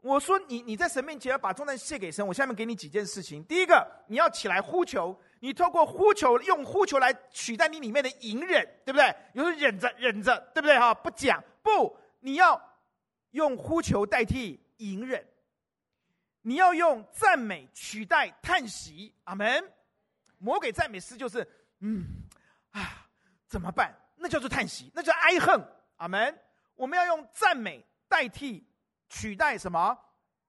我说你你在神面前要把重担卸给神，我下面给你几件事情。第一个，你要起来呼求，你透过呼求，用呼求来取代你里面的隐忍，对不对？有时候忍着忍着，对不对？哈，不讲不，你要用呼求代替隐忍，你要用赞美取代叹息。阿门。魔鬼赞美诗就是，嗯啊，怎么办？那叫做叹息，那叫哀恨。阿门。我们要用赞美代替。取代什么？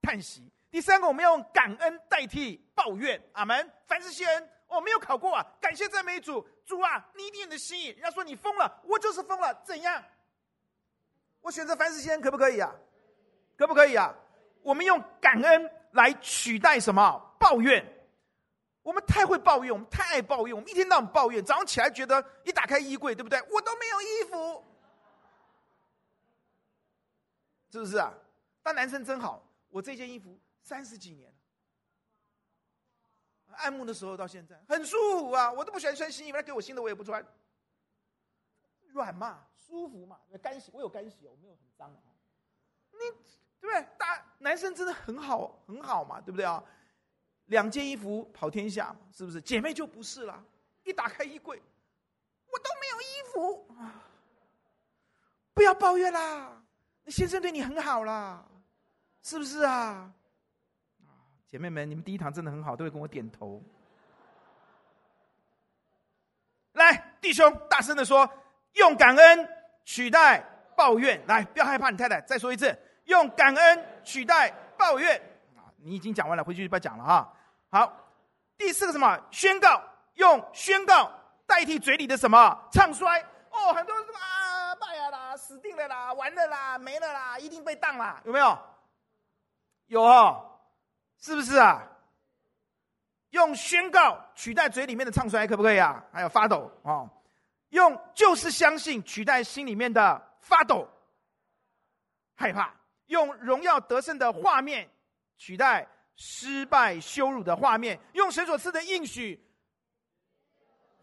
叹息。第三个，我们要用感恩代替抱怨。阿门。凡事谢恩。哦，没有考过啊！感谢赞美主，主啊，你一定你的心意。人家说你疯了，我就是疯了，怎样？我选择凡事先，可不可以啊？可不可以啊？我们用感恩来取代什么？抱怨。我们太会抱怨，我们太爱抱怨，我们一天到晚抱怨。早上起来觉得一打开衣柜，对不对？我都没有衣服，是不是啊？那男生真好，我这件衣服三十几年爱慕的时候到现在很舒服啊！我都不喜欢穿新衣服，他给我新的我也不穿，软嘛，舒服嘛，干洗我有干洗，我没有很脏啊。你对不对？大男生真的很好，很好嘛，对不对啊？两件衣服跑天下，是不是？姐妹就不是了，一打开衣柜，我都没有衣服啊！不要抱怨啦，你先生对你很好啦。是不是啊？姐妹们，你们第一堂真的很好，都会跟我点头。来，弟兄，大声的说，用感恩取代抱怨。来，不要害怕，你太太再说一次，用感恩取代抱怨。你已经讲完了，回去就不要讲了哈。好，第四个什么？宣告，用宣告代替嘴里的什么？唱衰。哦，很多人说啊，败了啦，死定了啦，完了啦，没了啦，一定被当啦，有没有？有哦，是不是啊？用宣告取代嘴里面的唱衰，可不可以啊？还有发抖啊、哦？用就是相信取代心里面的发抖。害怕，用荣耀得胜的画面取代失败羞辱的画面，用神所赐的应许，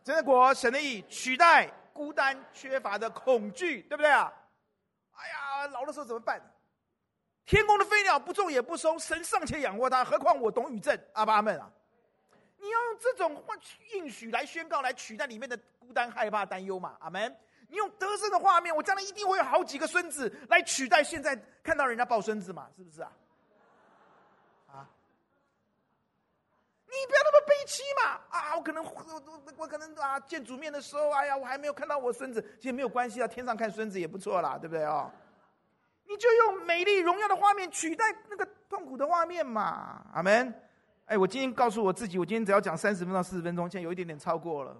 神的国、神的义取代孤单缺乏的恐惧，对不对啊？哎呀，老的时候怎么办？天空的飞鸟不种也不收，神尚且养活它，何况我董宇正阿爸阿们啊！你要用这种话应许来宣告，来取代里面的孤单、害怕、担忧嘛？阿门。你用得胜的画面，我将来一定会有好几个孙子来取代现在看到人家抱孙子嘛？是不是啊？啊！你不要那么悲戚嘛！啊，我可能我我可能啊见主面的时候，哎呀，我还没有看到我孙子，其实没有关系啊，天上看孙子也不错啦，对不对啊？你就用美丽荣耀的画面取代那个痛苦的画面嘛？阿门。哎，我今天告诉我自己，我今天只要讲三十分到四十分钟，现在有一点点超过了，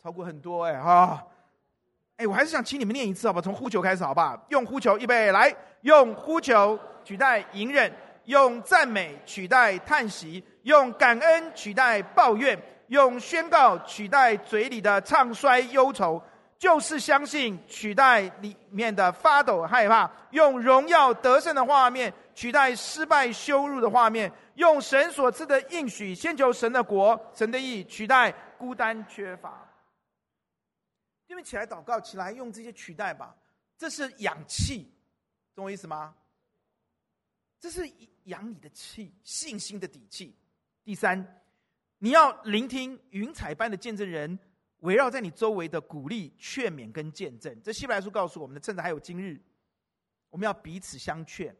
超过很多哎哈！哎，我还是想请你们念一次好不好？从呼求开始好不好？用呼求预备来，用呼求取代隐忍，用赞美取代叹息，用感恩取代抱怨，用宣告取代嘴里的唱衰忧愁，就是相信取代里面的发抖害怕，用荣耀得胜的画面取代失败羞辱的画面。用神所赐的应许，先求神的国、神的意，取代孤单缺乏。你们起来祷告，起来用这些取代吧。这是氧气，懂我意思吗？这是养你的气，信心的底气。第三，你要聆听云彩般的见证人围绕在你周围的鼓励、劝勉跟见证。这希伯来书告诉我们的，甚至还有今日，我们要彼此相劝，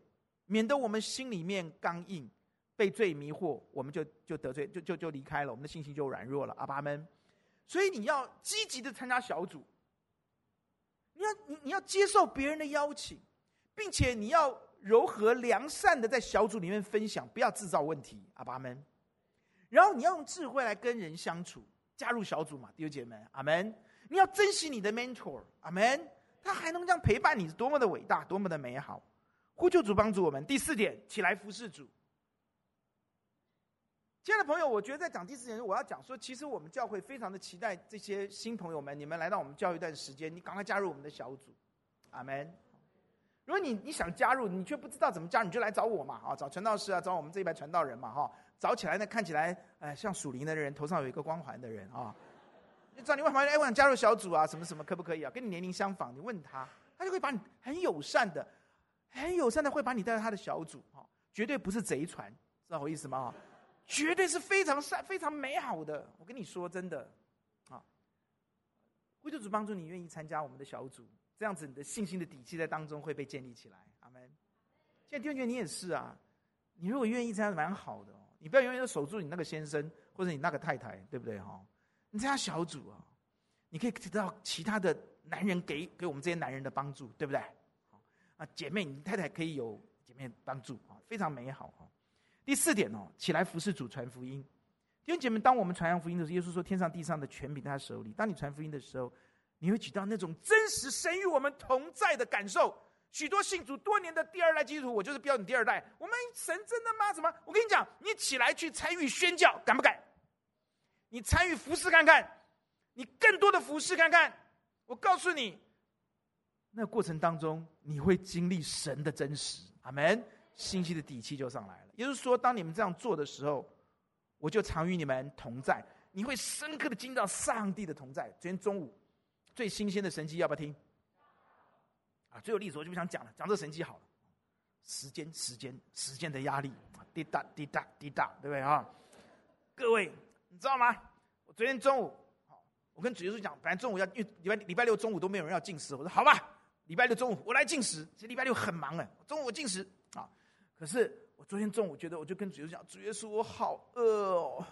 免得我们心里面刚硬。被罪迷惑，我们就就得罪，就就就离开了，我们的信心就软弱了。阿爸们，所以你要积极的参加小组，你要你你要接受别人的邀请，并且你要柔和良善的在小组里面分享，不要制造问题。阿爸们，然后你要用智慧来跟人相处，加入小组嘛，弟兄姐妹，阿门。你要珍惜你的 mentor，阿门，他还能这样陪伴你，是多么的伟大，多么的美好。呼求主帮助我们。第四点，起来服侍主。亲爱的朋友，我觉得在讲第四点，我要讲说，其实我们教会非常的期待这些新朋友们，你们来到我们教会一段时间，你赶快加入我们的小组，阿门。如果你你想加入，你却不知道怎么加入，你就来找我嘛，啊，找传道师啊，找我们这一排传道人嘛，哈，早起来呢，看起来，哎，像属灵的人，头上有一个光环的人啊，你找你问旁边，哎，我想加入小组啊，什么什么，可不可以啊？跟你年龄相仿，你问他，他就会把你很友善的，很友善的会把你带到他的小组，哈，绝对不是贼船，知道我意思吗？绝对是非常善、非常美好的。我跟你说，真的，啊，会主帮助你愿意参加我们的小组，这样子你的信心的底气在当中会被建立起来。阿门。现在弟兄姐妹，你也是啊，你如果愿意参加，蛮好的哦。你不要永远都守住你那个先生或者你那个太太，对不对哈？你参加小组啊，你可以得到其他的男人给给我们这些男人的帮助，对不对？啊，姐妹，你太太可以有姐妹帮助啊，非常美好。第四点哦，起来服侍主传福音。弟兄姐妹，当我们传扬福音的时候，耶稣说：“天上地上的权柄在他手里。”当你传福音的时候，你会举到那种真实神与我们同在的感受。许多信主多年的第二代基督徒，我就是标准第二代。我们神真的吗？什么？我跟你讲，你起来去参与宣教，敢不敢？你参与服侍看看，你更多的服侍看看。我告诉你，那过程当中，你会经历神的真实。阿门。信心的底气就上来了。也就是说，当你们这样做的时候，我就常与你们同在。你会深刻的经历到上帝的同在。昨天中午最新鲜的神迹要不要听？啊，最有例子我就不想讲了，讲这神迹好了。时间，时间，时间的压力，滴答滴答滴答，对不对啊？各位，你知道吗？我昨天中午，我跟主耶稣讲，反正中午要，因为礼拜礼拜六中午都没有人要进食，我说好吧，礼拜六中午我来进食。其实礼拜六很忙哎，中午我进食啊。可是我昨天中午觉得，我就跟主耶稣讲：“主耶稣，我好饿哦！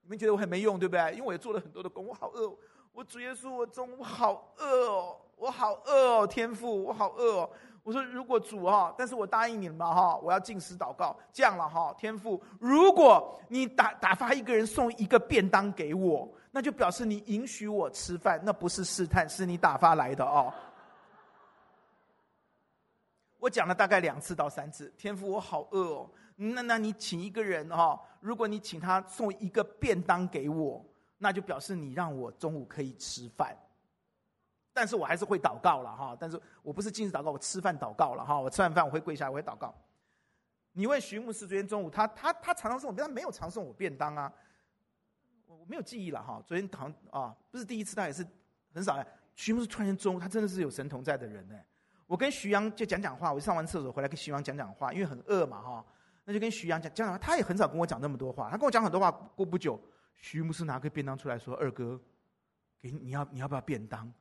你们觉得我很没用，对不对？因为我也做了很多的工，我好饿。我主耶稣，我中午好饿哦，我好饿哦，天父，我好饿哦。我说，如果主哈，但是我答应你们嘛哈，我要进食祷告，这样了哈，天父，如果你打打发一个人送一个便当给我，那就表示你允许我吃饭，那不是试探，是你打发来的哦。”我讲了大概两次到三次，天父，我好饿哦。那那你请一个人哈、哦，如果你请他送一个便当给我，那就表示你让我中午可以吃饭。但是我还是会祷告了哈。但是我不是禁止祷告，我吃饭祷告了哈。我吃完饭我会跪下，我会祷告。你问徐牧师昨天中午，他他他常常送我，他没有常送我便当啊。我我没有记忆了哈。昨天堂啊，不是第一次，他也是很少。徐牧师突然间中午，他真的是有神同在的人呢。我跟徐阳就讲讲话，我上完厕所回来跟徐阳讲讲话，因为很饿嘛哈。那就跟徐阳讲讲讲话，他也很少跟我讲那么多话。他跟我讲很多话，过不久，徐牧师拿个便当出来说：“二哥，给你，要你要不要便当？”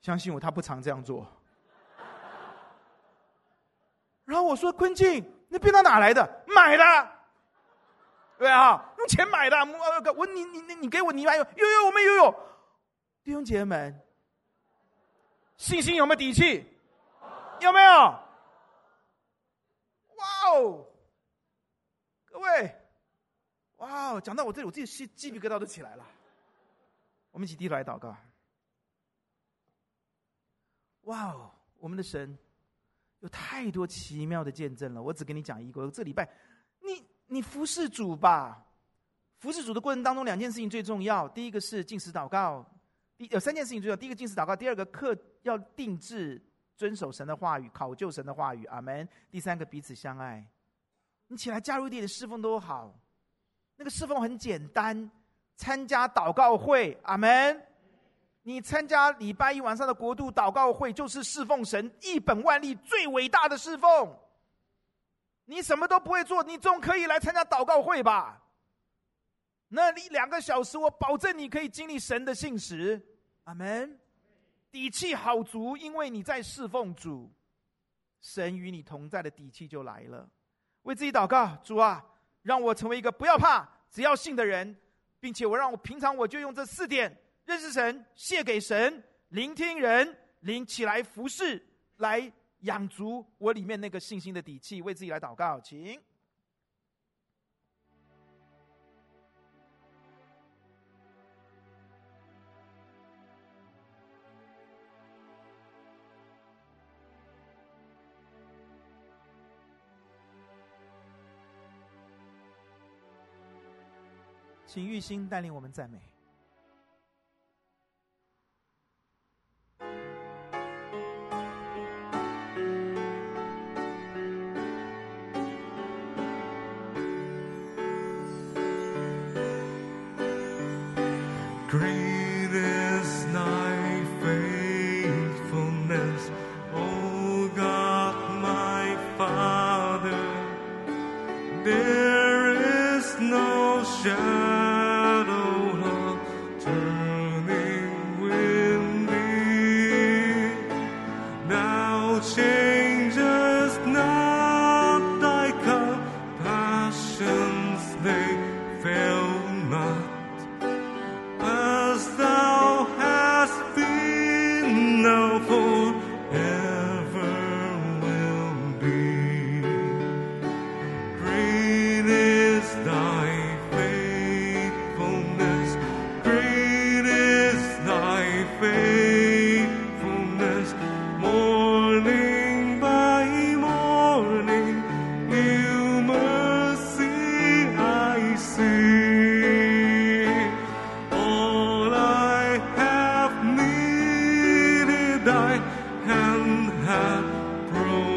相信我，他不常这样做。然后我说：“坤静，那便当哪来的？买的，对啊，用钱买的。我你你你你给我，你买有有有，我们有有。弟兄姐妹们，信心有没有底气？有没有？哇哦，各位，哇哦，讲到我这里，我自己鸡鸡皮疙瘩都起来了。我们一起低头来祷告。哇哦，我们的神有太多奇妙的见证了。我只跟你讲一个，这礼拜你你服侍主吧。服侍主的过程当中，两件事情最重要。第一个是禁食祷告，第有三件事情重要。第一个禁食祷告，第二个课要定制遵守神的话语，考究神的话语。阿门。第三个彼此相爱。你起来加入一点侍奉都好，那个侍奉很简单，参加祷告会。阿门。你参加礼拜一晚上的国度祷告会，就是侍奉神一本万利最伟大的侍奉。你什么都不会做，你总可以来参加祷告会吧？那你两个小时，我保证你可以经历神的信实。阿门。底气好足，因为你在侍奉主，神与你同在的底气就来了。为自己祷告，主啊，让我成为一个不要怕、只要信的人，并且我让我平常我就用这四点。认识神，谢给神，聆听人，领起来服侍，来养足我里面那个信心的底气，为自己来祷告，请。请玉心带领我们赞美。thy hand had provided.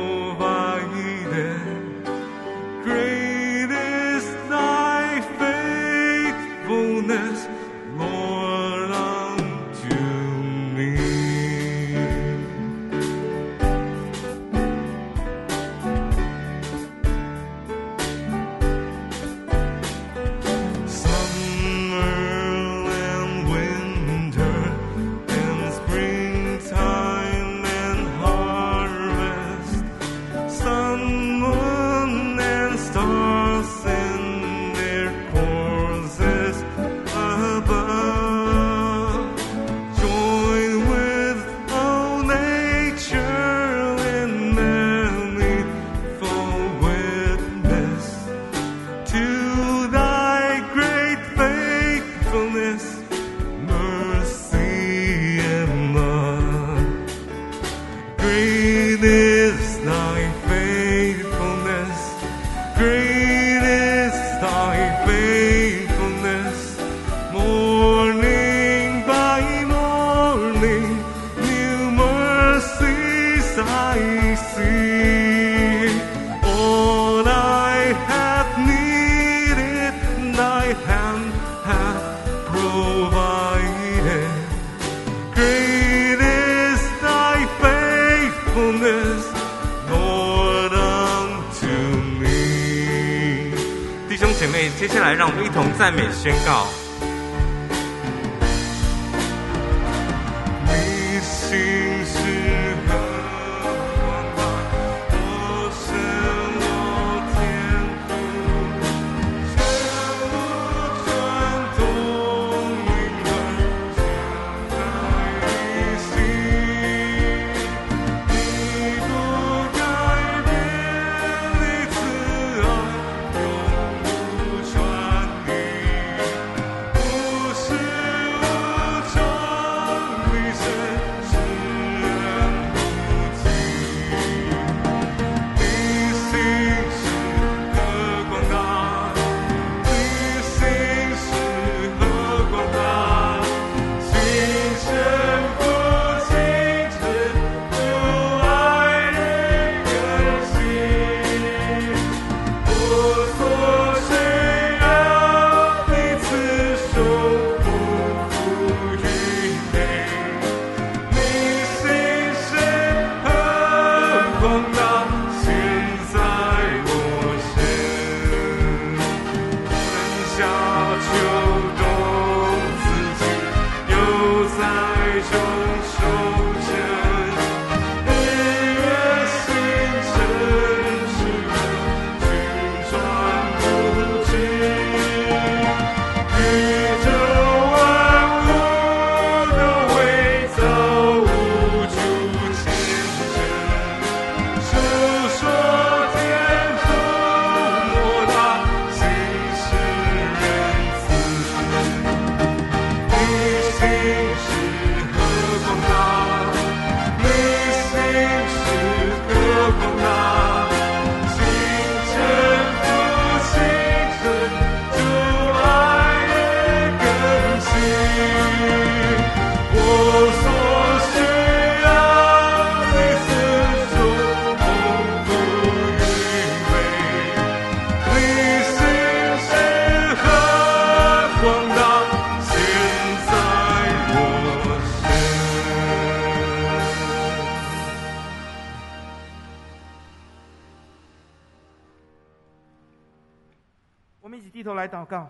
一起低头来祷告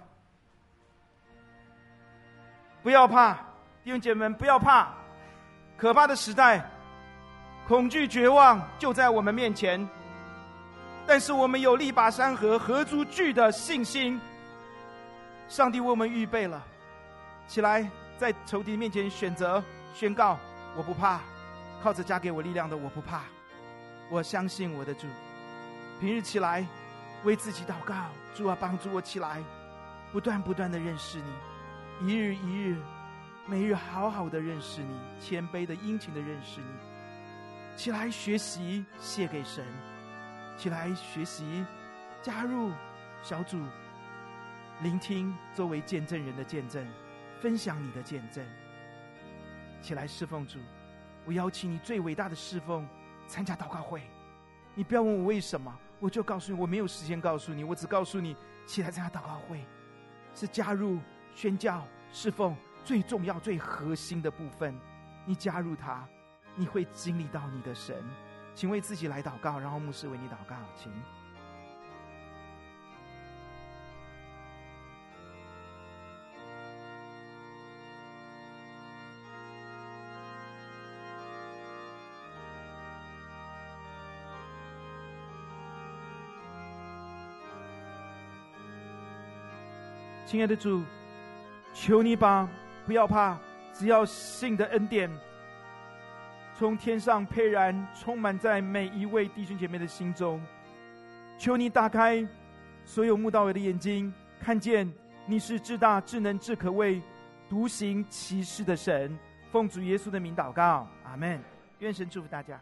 不要怕，弟兄姐妹们，不要怕。可怕的时代，恐惧、绝望就在我们面前。但是我们有力拔山河、何足惧的信心。上帝为我们预备了，起来，在仇敌面前选择宣告：我不怕，靠着加给我力量的，我不怕。我相信我的主。平日起来，为自己祷告，主啊，帮助我起来，不断不断的认识你。一日一日，每日好好的认识你，谦卑的殷勤的认识你。起来学习献给神，起来学习加入小组，聆听作为见证人的见证，分享你的见证。起来侍奉主，我邀请你最伟大的侍奉，参加祷告会。你不要问我为什么，我就告诉你，我没有时间告诉你，我只告诉你，起来参加祷告会，是加入。宣教侍奉最重要、最核心的部分，你加入他，你会经历到你的神。请为自己来祷告，然后牧师为你祷告，请。亲爱的主。求你吧，不要怕，只要信的恩典从天上沛然充满在每一位弟兄姐妹的心中。求你打开所有慕道友的眼睛，看见你是至大、至能、至可畏、独行奇事的神。奉主耶稣的名祷告，阿门。愿神祝福大家。